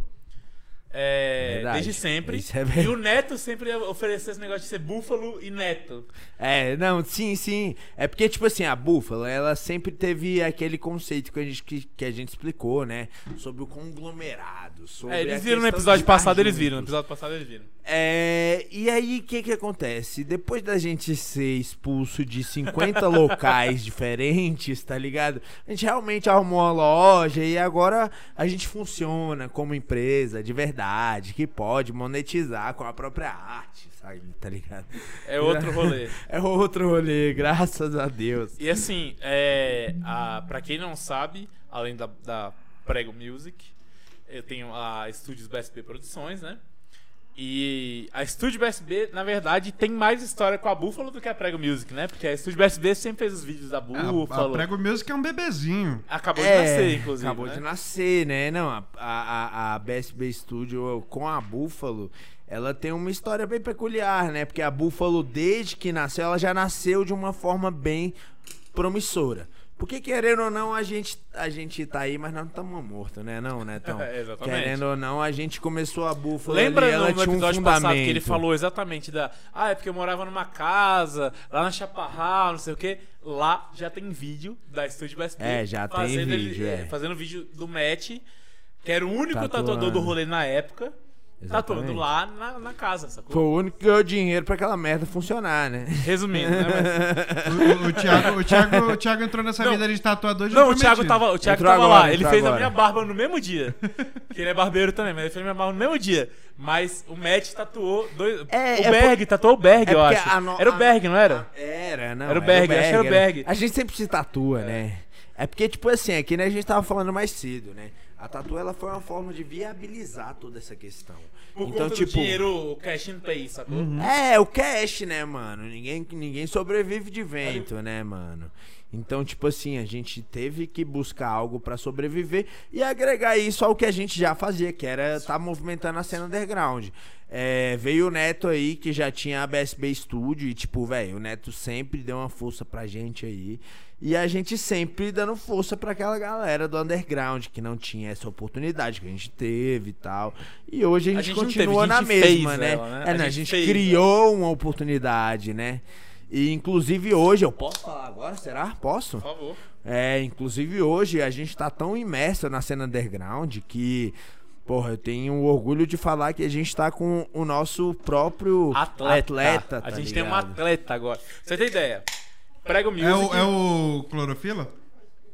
É, desde sempre. É e o Neto sempre ofereceu esse negócio de ser Búfalo e Neto. É, não, sim, sim. É porque, tipo assim, a Búfala, ela sempre teve aquele conceito que a gente, que, que a gente explicou, né? Sobre o conglomerado. Sobre É, eles a viram no episódio passado, eles viram. No juntos. episódio passado eles viram. É, e aí, o que que acontece? Depois da gente ser expulso de 50 *laughs* locais diferentes, tá ligado? A gente realmente arrumou uma loja e agora a gente funciona como empresa de verdade, que pode monetizar com a própria arte, sabe? Tá ligado? É outro *laughs* rolê. É outro rolê, graças a Deus. E assim, é, a, pra quem não sabe, além da, da Prego Music, eu tenho a Estúdios BSB Produções, né? E a Estúdio BSB, na verdade, tem mais história com a Buffalo do que a Prego Music, né? Porque a Estúdio BSB sempre fez os vídeos da A, Buffalo. a Prego Music é um bebezinho. Acabou de nascer, inclusive. É, Acabou né? de nascer, né? Não, a, a, a BSB Studio com a Buffalo, ela tem uma história bem peculiar, né? Porque a Buffalo, desde que nasceu, ela já nasceu de uma forma bem promissora. Porque querendo ou não, a gente, a gente tá aí, mas nós não estamos mortos, né? Não, né, Tom? *laughs* É, exatamente. Querendo ou não, a gente começou a búfala Lembra ali, ela no tinha um episódio fundamento. passado que ele falou exatamente da. Ah, é porque eu morava numa casa, lá na Chaparral, não sei o quê. Lá já tem vídeo da Estúdio BSB. É, já tem fazendo ele- vídeo, é. Fazendo vídeo do Matt, que era o único Tatuando. tatuador do rolê na época, Exatamente. tatuando lá na, na casa, sacou? Foi o único que ganhou dinheiro pra aquela merda funcionar, né? Resumindo, né? Mas- *laughs* O, o, Thiago, o, Thiago, o Thiago entrou nessa Não. vida de tatuador já Não, o Thiago tava, o Thiago Entrou tava agora, lá. Ele entrou fez a agora. minha barba no mesmo dia. que ele é barbeiro também, mas ele fez minha barba no mesmo dia. Mas o Matt tatuou dois. É, o é Berg, tatuou o Berg, É eu porque acho. a no- Era o a- Berg, não era? Era, não. Era o Berg, acho que era o Berg. A gente sempre se tatua, né? É porque, tipo assim, é que nem a gente tava falando mais cedo, né? A tatu, ela foi uma forma de viabilizar toda essa questão. Por então, tipo... dinheiro, o cash in pay, sacou? É, o cash, né, mano? Ninguém, ninguém sobrevive de vento, né, mano? Então, tipo assim, a gente teve que buscar algo pra sobreviver e agregar isso ao que a gente já fazia, que era tá movimentando a cena underground. É, veio o Neto aí, que já tinha a BSB Studio, e tipo, velho, o Neto sempre deu uma força pra gente aí. E a gente sempre dando força pra aquela galera do underground que não tinha essa oportunidade que a gente teve e tal. E hoje a A gente, gente não teve, continua a na gente fez mesma, né? ela, né? É, A não, a gente gente fez criou uma oportunidade, né? E inclusive hoje, eu posso falar agora? Será? Posso? Por favor. É, inclusive hoje a gente tá tão imerso na cena underground que, porra, eu tenho orgulho de falar que a gente tá com o nosso próprio Atleta. atleta a tá gente tem um ligado? atleta agora. Você tem ideia? Prego Music. É o, é o Clorofila?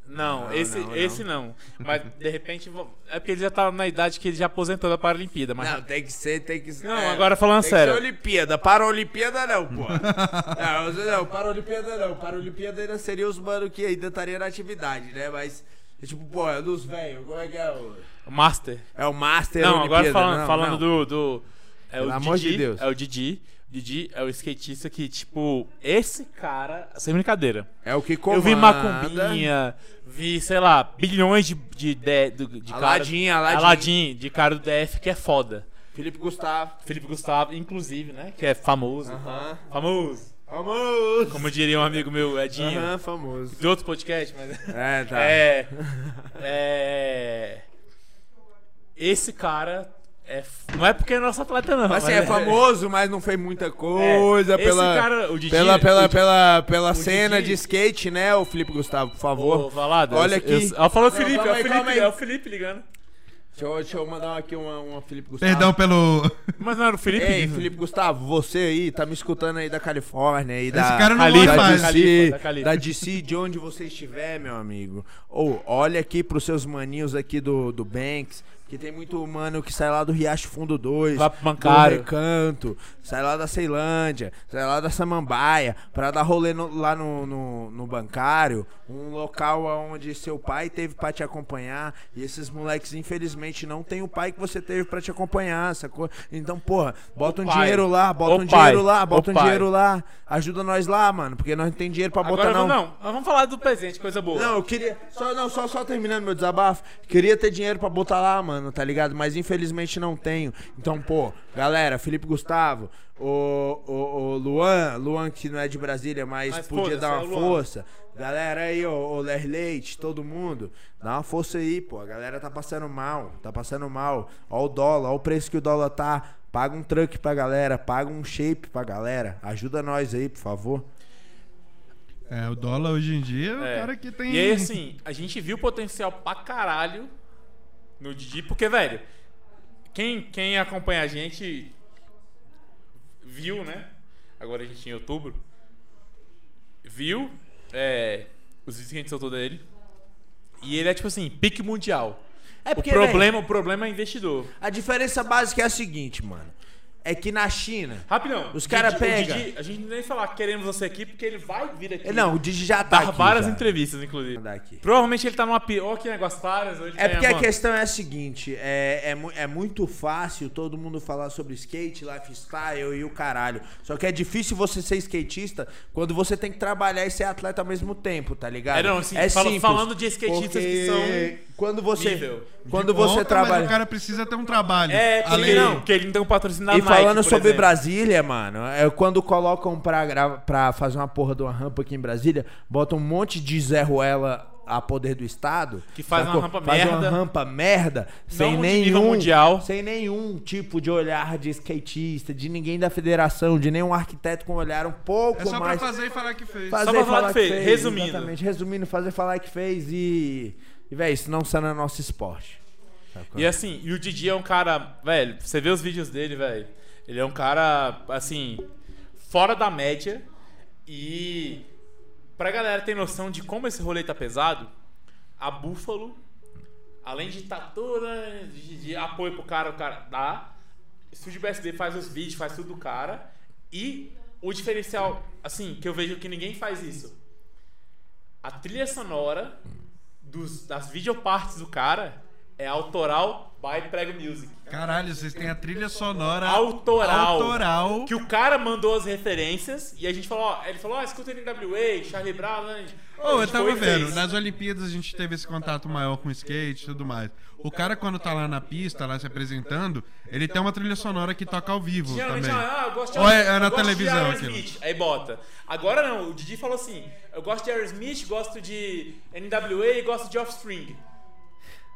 Não, Não, esse, não, esse não. Mas de repente. É porque ele já tá na idade que ele já aposentou da Paralimpíada. Mas Não, tem que ser, tem que ser. Não, é, agora falando tem sério. Que ser Olimpíada. Para a Olimpíada não, pô. *laughs* não, não, para a Olimpíada não. Para a Olimpíada ainda seria os mano que ainda estaria na atividade, né? Mas, tipo, pô, é dos velhos. Como é que é o. o Master. É o Master Não, agora falando, não, falando não. do. do é Pelo o amor Didi, de Deus. É o Didi. Didi é o skatista que, tipo, esse cara. Sem brincadeira. É o que Eu comanda. vi Macumbinha, vi, sei lá, bilhões de. de, de, de, de Aladim, cara, Aladim. Aladim, de cara do DF que é foda. Felipe Gustavo. Felipe Gustavo, inclusive, né? Que é famoso. Aham. Famoso. Famoso. Como diria um amigo meu, Edinho. Aham, famoso. De outro podcast, mas. É, tá. É. *laughs* É. Esse cara. É, não é porque é nosso atleta, não. Assim, mas é famoso, mas não fez muita coisa Esse pela, cara, o Didi- pela, pela, o Di- pela, pela cena Didi- de skate, né, o Felipe Gustavo, por favor. Ô, Valado, Olha eu- aqui. eu- Ó, falou o Não, Felipe, é o Felipe, aí. é o Felipe ligando. Deixa eu, deixa eu mandar aqui uma, uma Felipe Gustavo. Perdão pelo. Mas não era o Felipe? Ei, Felipe Gustavo, você aí, tá me escutando aí da Califórnia aí, da... Esse cara não Califa, da mais. DC, da Califa. da DC, de onde você estiver, meu amigo. Ou olha aqui pros seus maninhos aqui do, do Banks, que tem muito mano que sai lá do Riacho Fundo 2, Vai pro do Bancário. Recanto, sai lá da Ceilândia, sai lá da Samambaia, pra dar rolê no- lá no, no, no bancário, um local onde seu pai teve pra te acompanhar, e esses moleques, infelizmente, não tem o pai que você teve pra te acompanhar, sacou? Então, porra, bota Ô, um pai. dinheiro lá, bota Ô, um pai. dinheiro lá, Ô, bota um pai. dinheiro lá, ajuda nós lá, mano, porque nós não tem dinheiro pra botar Agora não. não. Nós vamos falar do presente, coisa boa. Não, eu queria. Só, não, só, só terminando meu desabafo. Queria ter dinheiro pra botar lá, mano, tá ligado? Mas infelizmente não tenho. Então, pô, galera, Felipe Gustavo, o, o, o Luan, Luan que não é de Brasília, mas, Mas podia dar é uma o força. Galera aí, ô, ô Ler Leite, todo mundo, dá uma força aí, pô. A galera tá passando mal, tá passando mal. Ó o dólar, ó o preço que o dólar tá. Paga um truck pra galera, paga um shape pra galera. Ajuda nós aí, por favor. É, o dólar hoje em dia é o É. cara que tem. E aí, assim, a gente viu potencial pra caralho no Didi, porque, velho, quem, quem acompanha a gente viu, né? Agora a gente em outubro. Viu é, os vídeos que a gente soltou dele. E ele é tipo assim, pique mundial. É o porque, problema, o problema é investidor. A diferença básica é a seguinte, mano. É que na China. Rapidão. Os o cara Didi- o pega. Didi, a gente nem falar queremos você aqui, porque ele vai vir aqui. Não, o Digi já tá dar aqui. várias já. entrevistas, inclusive. Provavelmente ele tá numa pior que negócio várias. É porque a questão é a seguinte: é, é, é muito fácil todo mundo falar sobre skate, lifestyle e o caralho. Só que é difícil você ser skatista quando você tem que trabalhar e ser atleta ao mesmo tempo, tá ligado? É, não, assim, é fala- simples, falando de skatistas que porque são- Quando você. Nível. Quando De você conta, Mas trabalha. o cara precisa ter um trabalho. É, porque, Além não, porque ele não tem um patrocínio da E Nike, falando sobre exemplo. Brasília, mano, é quando colocam pra, pra fazer uma porra de uma rampa aqui em Brasília, botam um monte de Zé Ruela a poder do Estado. Que faz uma sacou? rampa faz merda. uma rampa merda, sem nenhum. mundial. Sem nenhum tipo de olhar de skatista, de ninguém da federação, de nenhum arquiteto com olhar um pouco É só pra mais. fazer e falar que fez. fazer Só pra e falar que fez, resumindo. Exatamente, resumindo, fazer falar que fez e. E, véi, isso não está no nosso esporte. E assim, e o Didi é um cara, velho, você vê os vídeos dele, velho. Ele é um cara, assim, fora da média. E pra galera ter noção de como esse rolê tá pesado, a Buffalo, além de estar toda de, de apoio pro cara, o cara dá. Estúdio BSB faz os vídeos, faz tudo do cara. E o diferencial, assim, que eu vejo que ninguém faz isso. A trilha sonora dos, das videopartes do cara é autoral by Prego Music. Caralho, vocês têm a trilha sonora Autoral. autoral. Que o cara mandou as referências e a gente falou, ó, ele falou, ó, escuta NWA, Charlie Brown, né? Ô, A eu tava vendo, fez. nas Olimpíadas a gente teve esse contato maior com o skate e tudo mais. O cara, quando tá lá na pista, lá se apresentando, ele tem uma trilha sonora que toca ao vivo Geralmente, também. ah, eu gosto de Ou é- é na televisão. Aí bota. Agora não, o Didi falou assim: eu gosto de Aerosmith, gosto de NWA e gosto de Offspring.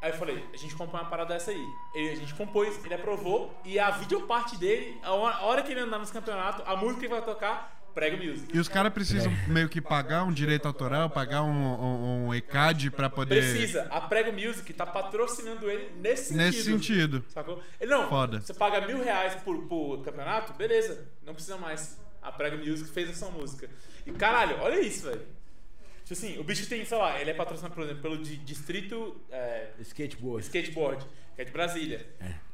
Aí eu falei, a gente compõe uma parada dessa aí. Ele- a gente compôs, ele aprovou, e a videoparte dele, a hora, a hora que ele andar nos campeonatos, a música que vai tocar, prega music. E os caras precisam meio que pagar um direito autoral, pagar um, um, um ECAD pra poder. Precisa. A Prego Music tá patrocinando ele nesse sentido. Nesse sentido. Sacou? Ele não, Foda. você paga mil reais por, por campeonato, beleza, não precisa mais. A Prego Music fez essa música. E caralho, olha isso, velho. Tipo assim, o bicho tem, sei lá, ele é patrocinado, por exemplo, pelo di- Distrito é, Skateboard. Skateboard, que é de Brasília.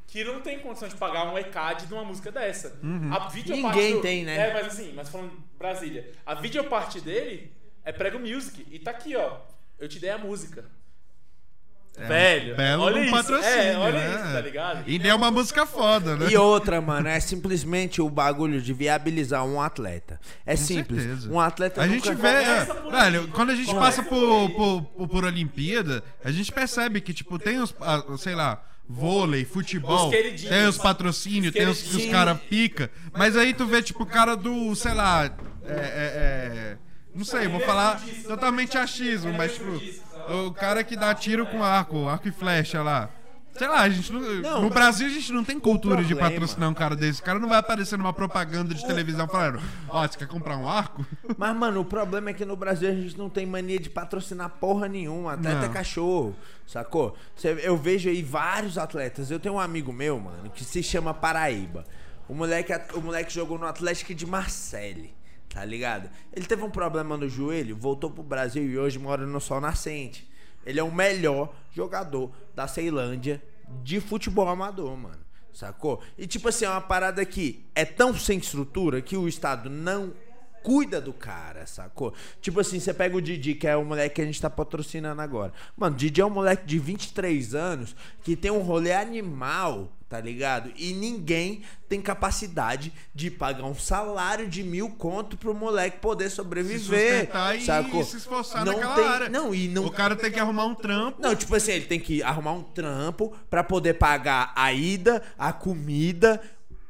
Que não tem condição de pagar um ECAD de uma música dessa. A videoparte Ninguém do- tem, né? É, mas assim, mas falando Brasília. A videoparte dele é Prego Music. E tá aqui, ó. Eu te dei a música. Velho, Belo olha um isso. patrocínio, é, olha né? isso, tá ligado? E é uma música foda, né? E outra, mano, é simplesmente o bagulho de viabilizar um atleta. É simples. certeza. Um atleta A nunca- gente vê, é, velho, quando a gente passa por, por, por, por Olimpíada, a gente percebe que, tipo, tem os, sei lá, vôlei, futebol, Os tem os patrocínios, Os tem os, os queridinhos. caras pica, mas aí tu vê, tipo, o cara do, sei lá, é, é, é, não sei, vou falar totalmente achismo, mas, tipo, o cara que dá tiro com arco, arco e flecha lá. Sei lá, a gente não, Não, no Brasil a gente não tem cultura de patrocinar um cara desse. O cara não vai aparecer numa propaganda de televisão falando: Ó, você quer comprar um arco? Mas, mano, o problema é que no Brasil a gente não tem mania de patrocinar porra nenhuma. Atleta é cachorro, sacou? Eu vejo aí vários atletas. Eu tenho um amigo meu, mano, que se chama Paraíba. O moleque, o moleque jogou no Atlético de Marseille, tá ligado? Ele teve um problema no joelho, voltou pro Brasil e hoje mora no Sol Nascente. Ele é o melhor jogador da Ceilândia de futebol amador, mano. Sacou? E tipo assim, é uma parada que é tão sem estrutura que o Estado não cuida do cara, sacou? Tipo assim, você pega o Didi, que é o moleque que a gente tá patrocinando agora. Mano, o Didi é um moleque de 23 anos que tem um rolê animal, tá ligado? E ninguém tem capacidade de pagar um salário de mil conto pro moleque poder sobreviver. sustentar e sacou? se esforçar não naquela tem, área. Não, e não O cara tem que arrumar um trampo. não, tipo assim, ele tem que arrumar um trampo pra poder pagar a ida, a comida,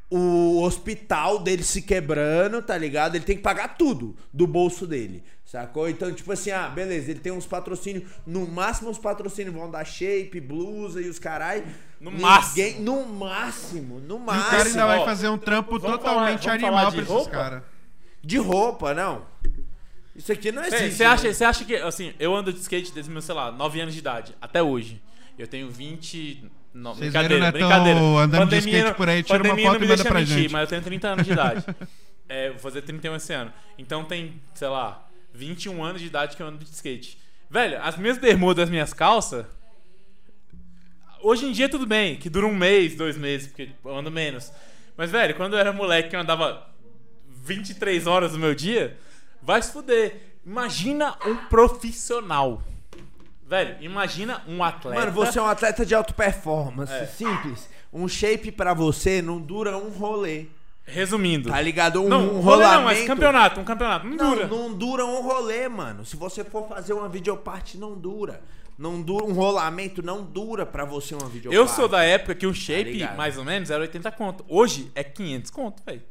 o hospital dele se quebrando, tá ligado? Ele tem que pagar tudo do bolso dele, sacou? Então, tipo assim, ah, beleza, ele tem uns patrocínios, no máximo os patrocínios vão dar shape, blusa e os carai. No Ninguém- máximo. No máximo, no E o máximo. cara ainda vai fazer um trampo vamos totalmente falar- animal pra de esses roupa? caras. De roupa, não. Isso aqui não existe. Você acha, né? você acha que, assim, eu ando de skate desde meus, sei lá, 9 anos de idade, até hoje. Eu tenho 20. Não, Vocês brincadeira, viram o Netão brincadeira. andando de Pandemia skate não- por aí, tira uma foto e manda pra mentir, gente. Mas eu tenho 30 anos de idade. *laughs* É, vou fazer 31 esse ano. Então tem, sei lá, 21 anos de idade que eu ando de skate. Velho, as minhas bermudas, as minhas calças. Hoje em dia tudo bem, que dura um mês, dois meses, porque eu ando menos. Mas, velho, quando eu era moleque que eu andava 23 horas do meu dia, vai se fuder. Imagina um profissional. Velho, imagina um atleta. Mano, você é um atleta de alta performance, É. simples. Um shape pra você não dura um rolê. Resumindo. Tá ligado? Um, não, um rolê rolamento. não, mas campeonato, um campeonato. Não, Não, dura. não dura um rolê, mano. Se você for fazer uma videoparte, não dura. Não dura, um rolamento não dura pra você uma videoparte. Eu sou da época que um shape, ligado? mais ou menos, era 80 conto. Hoje é 500 conto, velho.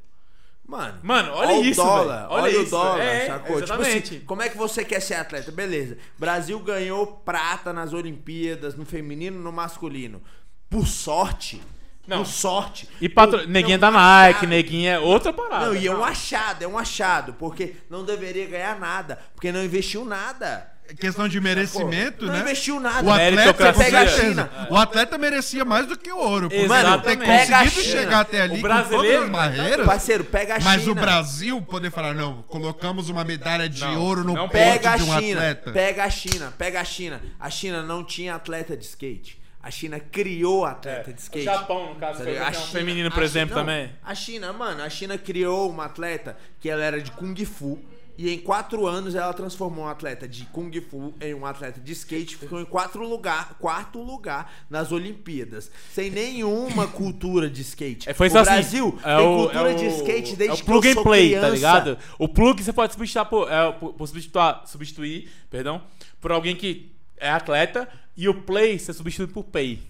Mano, Mano, olha o isso, dólar, velho. Olha olha, isso, o dólar, é, sacou? exatamente. Tipo assim, como é que você quer ser atleta? Beleza. Brasil ganhou prata nas Olimpíadas, no feminino, no masculino. Por sorte. Não. Por sorte. E patro... Eu- neguinha eu da achava- Nike, neguinha é outra parada. Não, e é um achado, é um achado, porque não deveria ganhar nada, porque não investiu nada. É Questão de merecimento, não né? investiu nada. O atleta, com Pega a. China. O atleta merecia mais do que o ouro. Por Mano, ter a conseguido China. chegar até ali O com brasileiro- todas as barreiras. Parceiro, pega a Mas China. o Brasil poder falar, não, colocamos uma medalha de Não, ouro no não peito Pega a de um China, atleta. pega a China, pega a China. A China não tinha atleta de skate. A China criou atleta de O skate. Japão, no caso, foi ligado? campeão feminino, por a exemplo, China- também. não, A China, mano, a China criou uma atleta que ela era de Kung Fu. E em quatro anos ela transformou um atleta de Kung Fu em um atleta de skate. Ficou em quatro lugar, quarto lugar nas Olimpíadas. Sem nenhuma cultura de skate. É, foi o só assim. Brasil é tem o- cultura é de o- skate é desde o que plug and play, criança. tá ligado? O plug você pode substituir por, é, por, por substituir, substituir, perdão, por alguém que é atleta e o play você substitui por pay.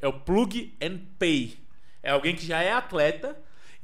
É o plug and pay. É alguém que já é atleta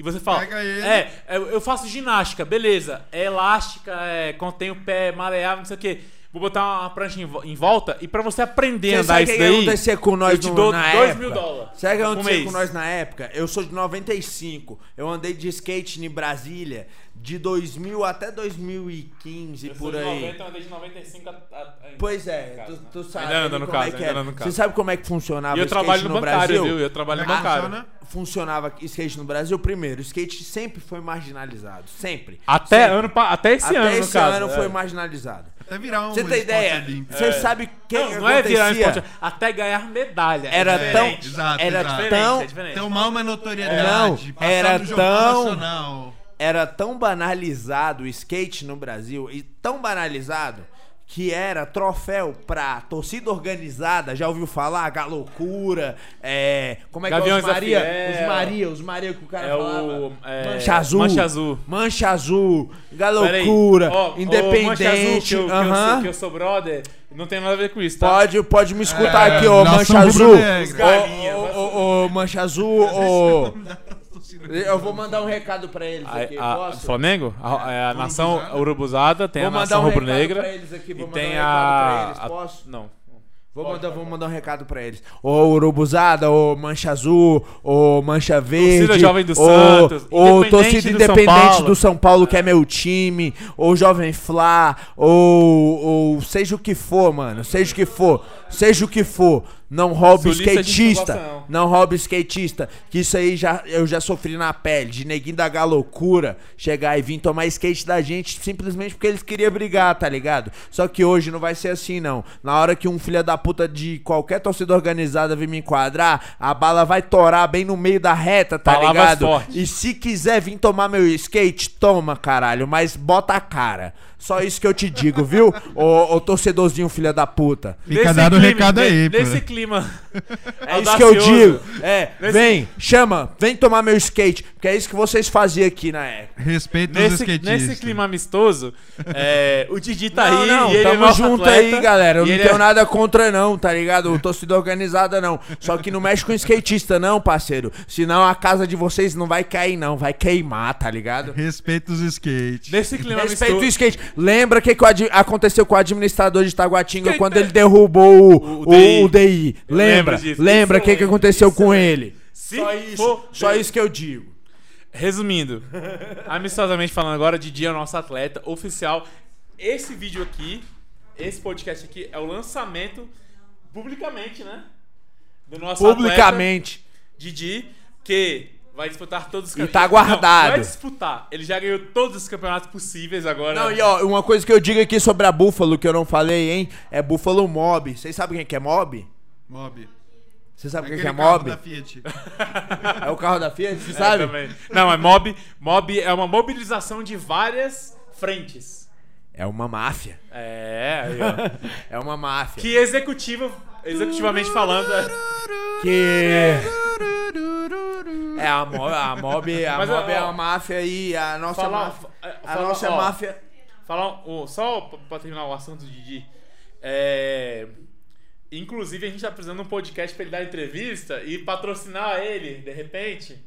e você fala, Pega ele. é, é, eu faço ginástica, beleza? É elástica, é, contém o pé maleável, não sei o quê. Vou botar uma prancha em, vo- em volta e pra você aprender a andar sabe o isso que, que daí, acontecia com nós eu te no- dou na 2 época? mil dólares. Sabe o que por aconteceu mês. com nós na época? Eu sou de 95. Eu andei de skate em Brasília de 2000 até 2015, Eu sou por de aí. 90, eu andei de 95 a, a, a- Pois é, no caso, tu, né? tu sabe Ainda anda no como caso, é que ainda era. anda no caso. Você sabe como é que funcionava E eu o skate trabalho no no bancário, Brasil? viu? Eu trabalho no é que bancário. funciona? Funcionava skate no Brasil primeiro. O skate sempre foi marginalizado, sempre. Até, Sempre. ano, até esse Até ano, no esse caso. ano é. foi marginalizado. Até virar um Você tem ideia? Você sabe quem Não, que não é virar um acontecia? esporte, até ganhar medalha. É Era tão, diferente. Exato, era exato. tão, É diferente. Tomar uma notoriedade. Não, era no tão- Nacional. Era tão banalizado o skate no Brasil e tão banalizado que era troféu pra torcida organizada, já ouviu falar? Galocura, é. Como é que Gaviões é? Os Maria, os Maria, os Maria que o cara É falava. o. é, Mancha Azul. Mancha Azul. Mancha Azul, Peraí. Galocura, Ó, ó, Mancha Azul, Independente. que eu, que, eu aham. sou, que eu sou brother, não tem nada a ver com isso, tá? Pode, pode me escutar É, aqui, ô Mancha Azul. Ô, ô, ô, Mancha Azul, ô. Eu vou mandar um recado pra eles A, aqui, a- posso? Flamengo, a, é a nação Urubuzada. urubuzada, tem Vou a mandar nação um recado rubro-negra pra eles aqui, e vou mandar tem um recado pra a, eles, a- posso? não. Vou mandar, vou mandar um recado pra eles. Ô Urubuzada, ô Mancha Azul, ô Mancha Verde. Torcida Jovem do ô- Santos, Ô Independente torcida do São independente Paulo. do São Paulo, que é meu time. Ou Jovem Flá, ou, ou seja o que for, mano. Seja o que for. Seja o que for. Não roube skatista. Não roube skatista. Que isso aí já, eu já sofri na pele. De neguinho da galocura chegar e vir tomar skate da gente simplesmente porque eles queriam brigar, tá ligado? Só que hoje não vai ser assim, não. Na hora que um filho da puta de qualquer torcida organizada vir me enquadrar, a bala vai torar bem no meio da reta, tá Palavras ligado? fortes. E se quiser vir tomar meu skate, toma, caralho. Mas bota a cara. Só isso que eu te digo, viu? ô, ô torcedorzinho filha da puta. Fica dado o recado aí, pô. Nesse clima. É *laughs* isso que eu digo. É, Nesse- vem, chama, vem tomar meu skate. Porque é isso que vocês faziam aqui na época. Respeita os Nesse, skatistas. nesse clima amistoso, é, o Didi tá não, aí. não, e ele é tamo nosso junto atleta, aí, galera. Eu não tenho é- nada contra, não, tá ligado? Torcida organizada, não. Só que não mexe com skatista, não, parceiro. Senão a casa de vocês não vai cair, não. Vai queimar, tá ligado? Respeita os skates. Nesse clima Respeita o amistoso. skate. Lembra o que, que aconteceu com o administrador de Taguatinga Skate- quando ele derrubou o, O o, DI. o DI? Lembra? Lembra o Isso que, que aconteceu isso com eu ele? Se Só isso, só isso que eu digo. Resumindo, *laughs* amistosamente falando agora, Didi é o nosso atleta oficial. Esse vídeo aqui, esse podcast aqui, é o lançamento publicamente, né? Do nosso atleta Publicamente. Didi, que vai disputar todos os E tá Não, guardado. vai disputar. Ele já ganhou todos os campeonatos possíveis agora. Não, e ó, uma coisa que eu digo aqui sobre a Buffalo que eu não falei, hein? É Buffalo Mob. Vocês sabem quem que é Mob? Mob. Você sabe quem Aquele que é carro Mob? da Fiat. *laughs* É o carro da Fiat, você É, sabe? também. Não, é mob. Mob é uma mobilização de várias frentes. É uma máfia. É, aí, ó. *laughs* É uma máfia. que executiva, executivamente falando, é- Que. *laughs* É, a Mob, a Mob, a Mas, Mob ó, é uma máfia e a nossa Fala- máfia. é, A fala- nossa ó. máfia. Falar, só pra- terminar o assunto, Didi. É, Inclusive, a gente tá precisando de um podcast pra ele dar entrevista e patrocinar ele, de repente.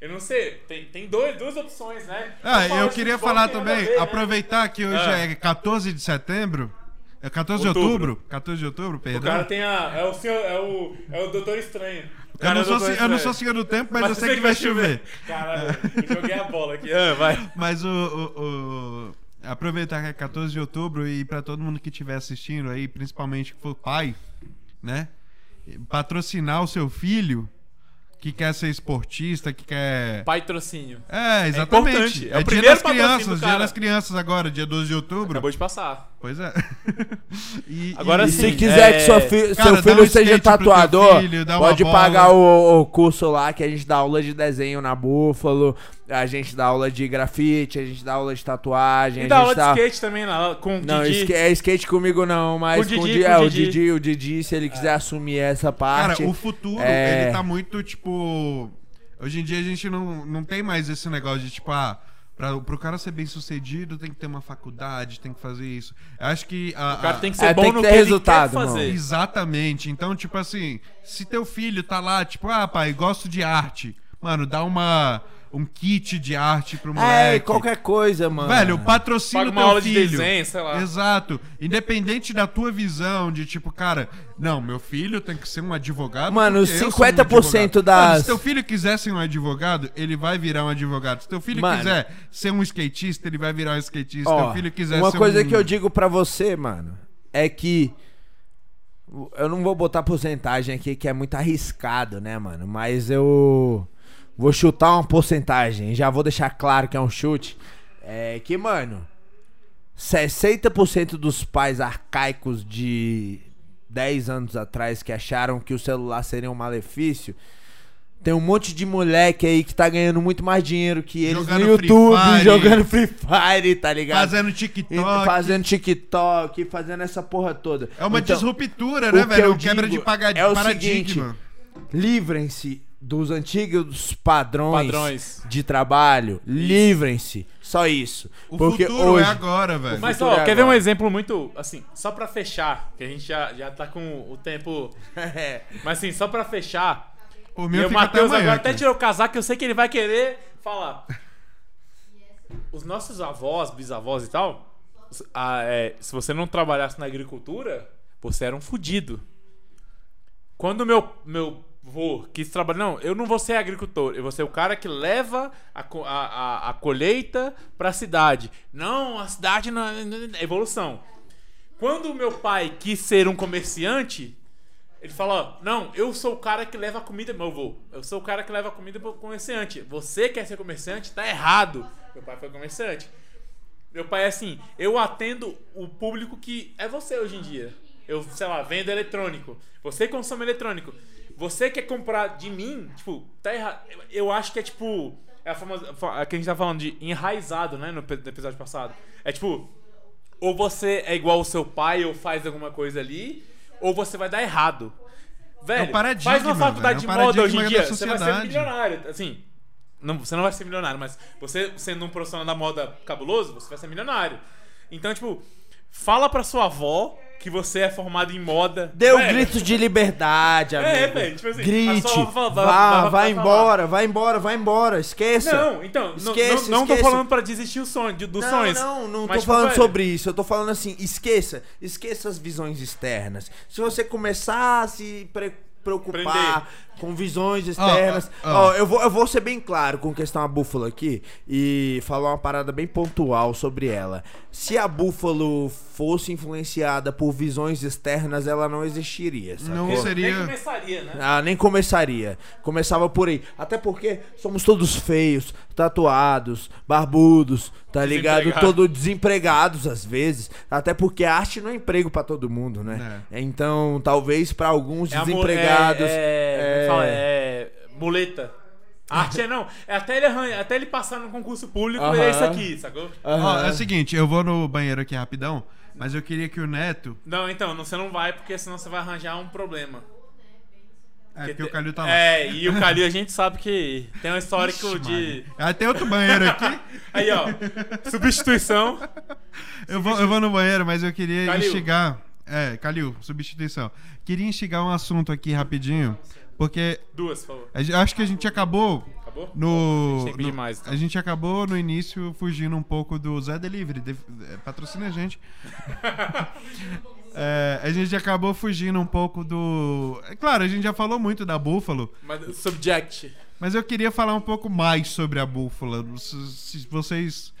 Eu não sei, tem, tem dois, duas opções, né? Ah, eu de queria falar a também, ver, né? aproveitar que hoje Ah. é 14 de setembro. É 14 de Outubro. outubro? 14 de outubro, O perdão. cara tem a. É o senhor. É o, é o Doutor Estranho. Eu, não é sou, eu não sou senhor do tempo, mas, eu sei que vai chover. Caralho, eu joguei a bola aqui. Ah, *laughs* vai. Mas o, o- o- aproveitar que é 14 de outubro e pra todo mundo que estiver assistindo aí, principalmente que for pai, né? Patrocinar o seu filho que quer ser esportista, que quer. Patrocínio. É, exatamente. importante. É É, o dia primeiro das crianças, dia das crianças agora, dia 12 de outubro. Acabou de passar. Pois é. *laughs* E- Agora e- sim. Se quiser É, que sua fi- cara, seu filho um seja skate tatuador, filho, pode pagar o, o curso lá que a gente dá aula de desenho na Búfalo, a gente dá aula de grafite, a gente dá aula de tatuagem, E a dá gente aula de dá... skate também lá, com o Não, Didi. esque- é skate comigo não, mas Com com, o o Didi, Didi, com é, o o Didi. Didi, o Didi, se ele quiser assumir essa parte. Cara, o futuro, É. ele tá muito, tipo. Hoje em dia a gente não, não tem mais esse negócio de, tipo, ah, pra, pro cara ser bem sucedido tem que ter uma faculdade, tem que fazer isso. Eu acho que. A, O cara a- tem que ser É, bom tem que no ter que resultado, ele quer fazer. Exatamente. Então, tipo assim, se teu filho tá lá, tipo, ah, pai, gosto de arte. Mano, dá uma. Um kit de arte pro moleque. É, qualquer coisa, mano. Velho, patrocina Paga o uma teu aula de filho. desenho, sei lá. Exato. Independente da tua visão de tipo, cara, não, meu filho tem que ser um advogado. Mano, porque eu sou um 50% advogado. das- Mano, se teu filho quiser ser um advogado, ele vai virar um advogado. Se teu filho Mano. quiser ser um skatista, ele vai virar um skatista. Se Ó, teu filho quiser uma ser coisa um... que eu digo pra você, mano, é que eu não vou botar porcentagem aqui que é muito arriscado, né, mano? Mas eu vou chutar uma porcentagem, já vou deixar claro que é um chute. É que, mano, 60% dos pais arcaicos de 10 anos atrás que acharam que o celular seria um malefício, tem um monte de moleque aí que tá ganhando muito mais dinheiro que eles Jogando no Free YouTube, Fire. *laughs* jogando Free Fire, tá ligado? Fazendo TikTok. Fazendo TikTok, fazendo essa porra toda. É uma Então, disruptura, né, que velho? É uma quebra de digo paga... é o paradigma. Livrem-se dos antigos padrões, Padrões. de trabalho. Livrem-se. Só isso. O Porque futuro hoje. é agora, velho. Mas, ó, é quer ver um exemplo muito, assim, só pra fechar, que a gente já, já tá com o tempo... É. *laughs* Mas, assim, só pra fechar, O e meu o fica até Matheus amanhã. agora até cara. tirou o casaco, eu sei que ele vai querer falar. Os nossos avós, bisavós e tal, ah, é, se você não trabalhasse na agricultura, você era um fudido. Quando meu, meu vô quis trabalhar. Não, eu não vou ser agricultor, eu vou ser o cara que leva a, a, a, a colheita pra cidade. Não, a cidade não é evolução. Quando o meu pai quis ser um comerciante, ele falou: Não, eu sou o cara que leva a comida, meu avô. Eu sou o cara que leva a comida pro comerciante. Você quer ser comerciante? Tá errado. Meu pai foi comerciante. Meu pai é assim: eu atendo o público que é você hoje em dia. Eu, sei lá, vendo eletrônico. Você consome eletrônico. Você quer comprar de mim? Tipo, tá errado. Eu, acho que é tipo. É a famosa. A que a gente tá falando de enraizado, né? No, episódio passado. É tipo. Ou você é igual o seu pai ou faz alguma coisa ali, ou você vai dar errado. Velho, É um faz uma faculdade velho, é um de moda hoje em dia, você vai ser milionário. Assim, não, você não vai ser milionário, mas você sendo um profissional da moda cabuloso, você vai ser milionário. Então, tipo, fala pra sua avó que você é formado em moda. Dê um Velho, grito de liberdade, amigo. É, velho, tipo assim, Grite. vai- vá, falar. embora, vai embora, vai embora. Esqueça. Não, então, não- Esqueça, não, não tô esqueça. falando pra desistir o sonho, de- dos não, sonhos. Não, não mas, tô tipo, falando velho, sobre isso. Eu tô falando assim, esqueça. Esqueça as visões externas. Se você começar a se pre- preocupar com visões externas. ó, ó. Ó, eu, vou, eu vou ser bem claro com questão a búfalo aqui e falar uma parada bem pontual sobre ela. Se a búfalo fosse influenciada por visões externas, ela não existiria. Sacou? Não Nem seria. começaria, né? Ah, nem começaria. Começava por aí. Até porque somos todos feios, tatuados, barbudos, tá ligado? Desempregados. Todo desempregados às vezes. Até porque a arte não é emprego pra todo mundo, né? Então, talvez pra alguns É a mu- desempregados. É, é, é- fala? é muleta. Arte é não. É até ele, arranha, até ele passar no concurso público Aham. é isso aqui, sacou? Ó, é o seguinte, eu vou no banheiro aqui rapidão, mas eu queria que o Neto. Não, então, não- você não vai, porque senão você vai arranjar um problema. É, porque o Calil tá lá. É, e o Calil a gente sabe que tem um histórico Ixi, de. Ah, tem outro banheiro aqui. *laughs* Aí, ó. Substituição. Eu vou, eu vou no banheiro, mas eu queria Calil. instigar É, Calil, substituição. Queria instigar um assunto aqui rapidinho, porque Duas, por favor. a acho que a gente acabou Acabou? no. Tem que pedir no- mais, então. A gente acabou no início fugindo um pouco do Zé Delivery. de- é, patrocina a gente. *laughs* É, a gente acabou fugindo um pouco do. É claro, a gente já falou muito da Buffalo, Mas, subject. mas eu queria falar um pouco mais sobre a Buffalo. Se, se vocês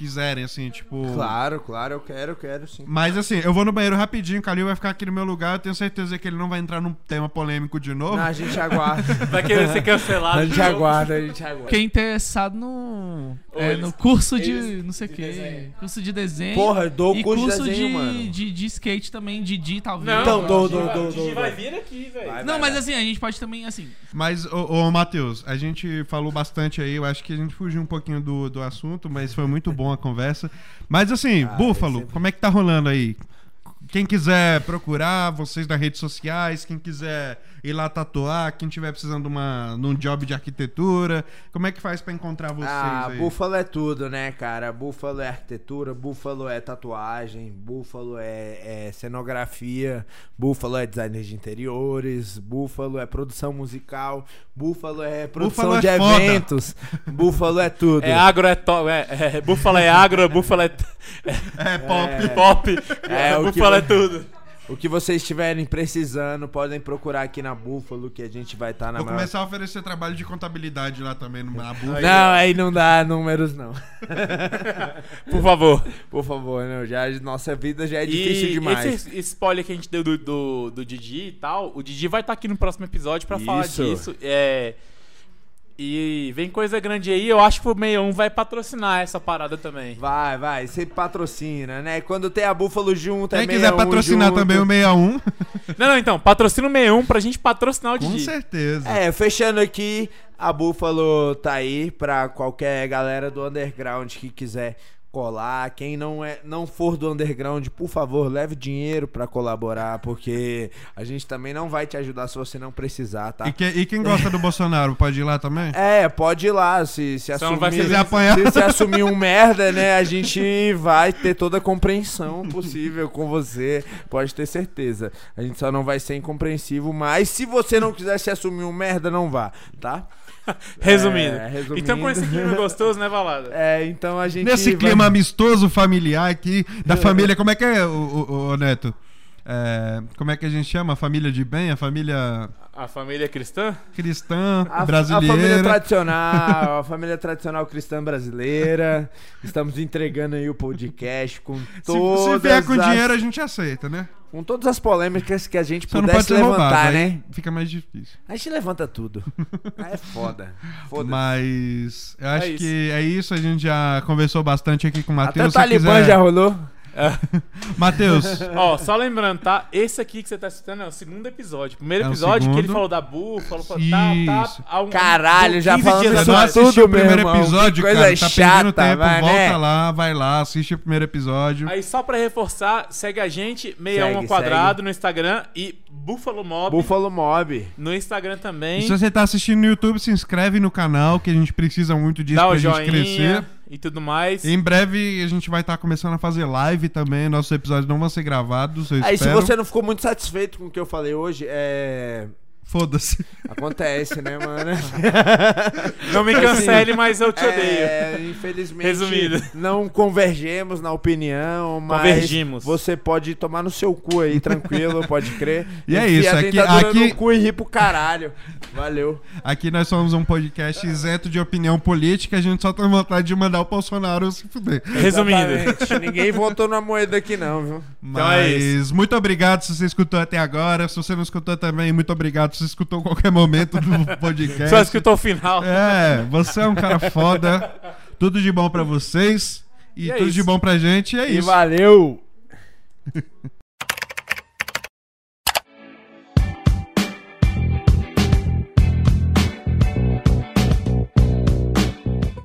quiserem, assim, tipo. Claro, claro, eu quero, eu quero sim. Mas assim, eu vou no banheiro rapidinho, o Calil vai ficar aqui no meu lugar, eu tenho certeza que ele não vai entrar num tema polêmico de novo. Não, a gente aguarda. *laughs* Vai querer ser cancelado. a gente de aguarda, a gente aguarda. Fiquei interessado no. É, eles- no curso de. eles- não sei o de quê. desenho. Curso de desenho. Porra, eu dou e curso curso de desenho, de, mano. de, de skate também, Didi, talvez. Não, Então, dou, dou, vai- dou, Didi vai vir aqui, velho. Não, vai, mas vai. assim, a gente pode também, assim. Mas, ô, ô Matheus, a gente falou bastante aí, eu acho que a gente fugiu um pouquinho do, do assunto, mas foi muito bom a conversa. Mas assim, Ah, Búfalo, sempre- como é que tá rolando aí? Quem quiser procurar, vocês nas redes sociais, quem quiser ir lá tatuar, quem tiver precisando de uma, num job de arquitetura, como é que faz pra encontrar vocês Ah, aí? Búfalo é tudo, né, cara? Búfalo é arquitetura, Búfalo é tatuagem, Búfalo é, é cenografia, Búfalo é designer de interiores, Búfalo é produção musical, Búfalo é produção Búfalo é de foda. eventos, Búfalo é tudo. É agro, é top. É, é, búfalo é agro, búfalo é, *laughs* É pop. É. pop. É, o que búfalo é vai- tudo. O que vocês estiverem precisando, podem procurar aqui na Búfalo, que a gente vai estar na Vou maior... começar a oferecer trabalho de contabilidade lá também no- na Búfalo. Não, aí não dá números, não. *laughs* Por favor. Por favor, não. Já, nossa vida já é difícil e demais. esse spoiler que a gente deu do, do, do Didi e tal, o Didi vai estar aqui no próximo episódio pra falar Isso. disso. É, e vem coisa grande aí, eu acho que o 61 vai patrocinar essa parada também. Vai, vai, sempre patrocina, né? Quando tem a Búfalo junto, é Quem quiser 61 patrocinar junto. também o 61, *laughs* Não, não, então, patrocina o 61 pra gente patrocinar o com Didi. certeza. É, fechando aqui, a Búfalo tá aí pra qualquer galera do underground que quiser colar. Quem não é, não for do underground, por favor, leve dinheiro pra colaborar, porque a gente também não vai te ajudar se você não precisar, tá? E, que- e quem gosta do Bolsonaro, pode ir lá também? *laughs* É, pode ir lá, se, se Só assumir, Se apanhar. se você assumir um merda, né, a gente vai ter toda a compreensão possível com você, pode ter certeza. A gente só não vai ser incompreensivo, mas se você não quiser se assumir um merda, não vá, tá? *laughs* Resumindo. É, resumindo. Então com esse clima gostoso, né, Valada? É, então a gente Nesse vai- clima amistoso, familiar aqui, da família. Como é que é, o, o- o Neto? É, como é que a gente chama? A família de bem? A família A família cristã? cristã, A, a brasileira. família tradicional, a *laughs* família tradicional cristã brasileira. Estamos entregando aí o podcast com se, todas se vier com as, dinheiro, a gente aceita, né? Com todas as polêmicas que a gente Só não pode pudesse levantar, roubado, né? fica mais difícil. A gente levanta tudo. *laughs* Aí é foda. Foda. Mas eu acho isso. que é isso. A gente já conversou bastante aqui com o Até Matheus. o Talibã quiser... já rolou. *laughs* Matheus, Ó, só lembrando, tá? Esse aqui que você tá assistindo é o segundo episódio. Primeiro É episódio que ele segundo. falou da Búfalo, falou, tá, Isso. tá. há um- Caralho, já 15 falando dias não assistiu o primeiro irmão. episódio, Que coisa cara. Tá perdendo chata, tempo. vai, volta né? lá, vai lá, assiste o primeiro episódio. Aí só pra reforçar, segue a gente, 61 ao Segue, quadrado no Instagram e Buffalo Mob Buffalo Mob. no Instagram também. E se você tá assistindo no YouTube, se inscreve no canal, que a gente precisa muito disso Dá pra o gente crescer. e tudo mais. Em breve a gente vai estar começando a fazer live também. Nossos episódios não vão ser gravados. Eu Aí se espero. você não ficou muito satisfeito com o que eu falei hoje, é. Foda-se. Acontece, né, mano? *laughs* Não me cancele, mas eu te odeio. É, infelizmente, Resumido. não convergemos na opinião, mas Convergimos. você pode tomar no seu cu aí, tranquilo, pode crer. *laughs* E é isso, a aqui- aqui- no cu e rir pro caralho. Valeu. Aqui nós somos um podcast isento de opinião política. A gente só tem vontade de mandar o Bolsonaro se fuder. Resumindo. *laughs* Ninguém votou na moeda aqui não, viu? Então é Mas muito obrigado se você escutou até agora. Se você não escutou também, muito obrigado você escutou qualquer momento do *laughs* podcast. Só escutou o final. É, você é um cara foda. Tudo de bom pra vocês. E, E é tudo de isso. bom pra gente. E é E isso. valeu. *laughs*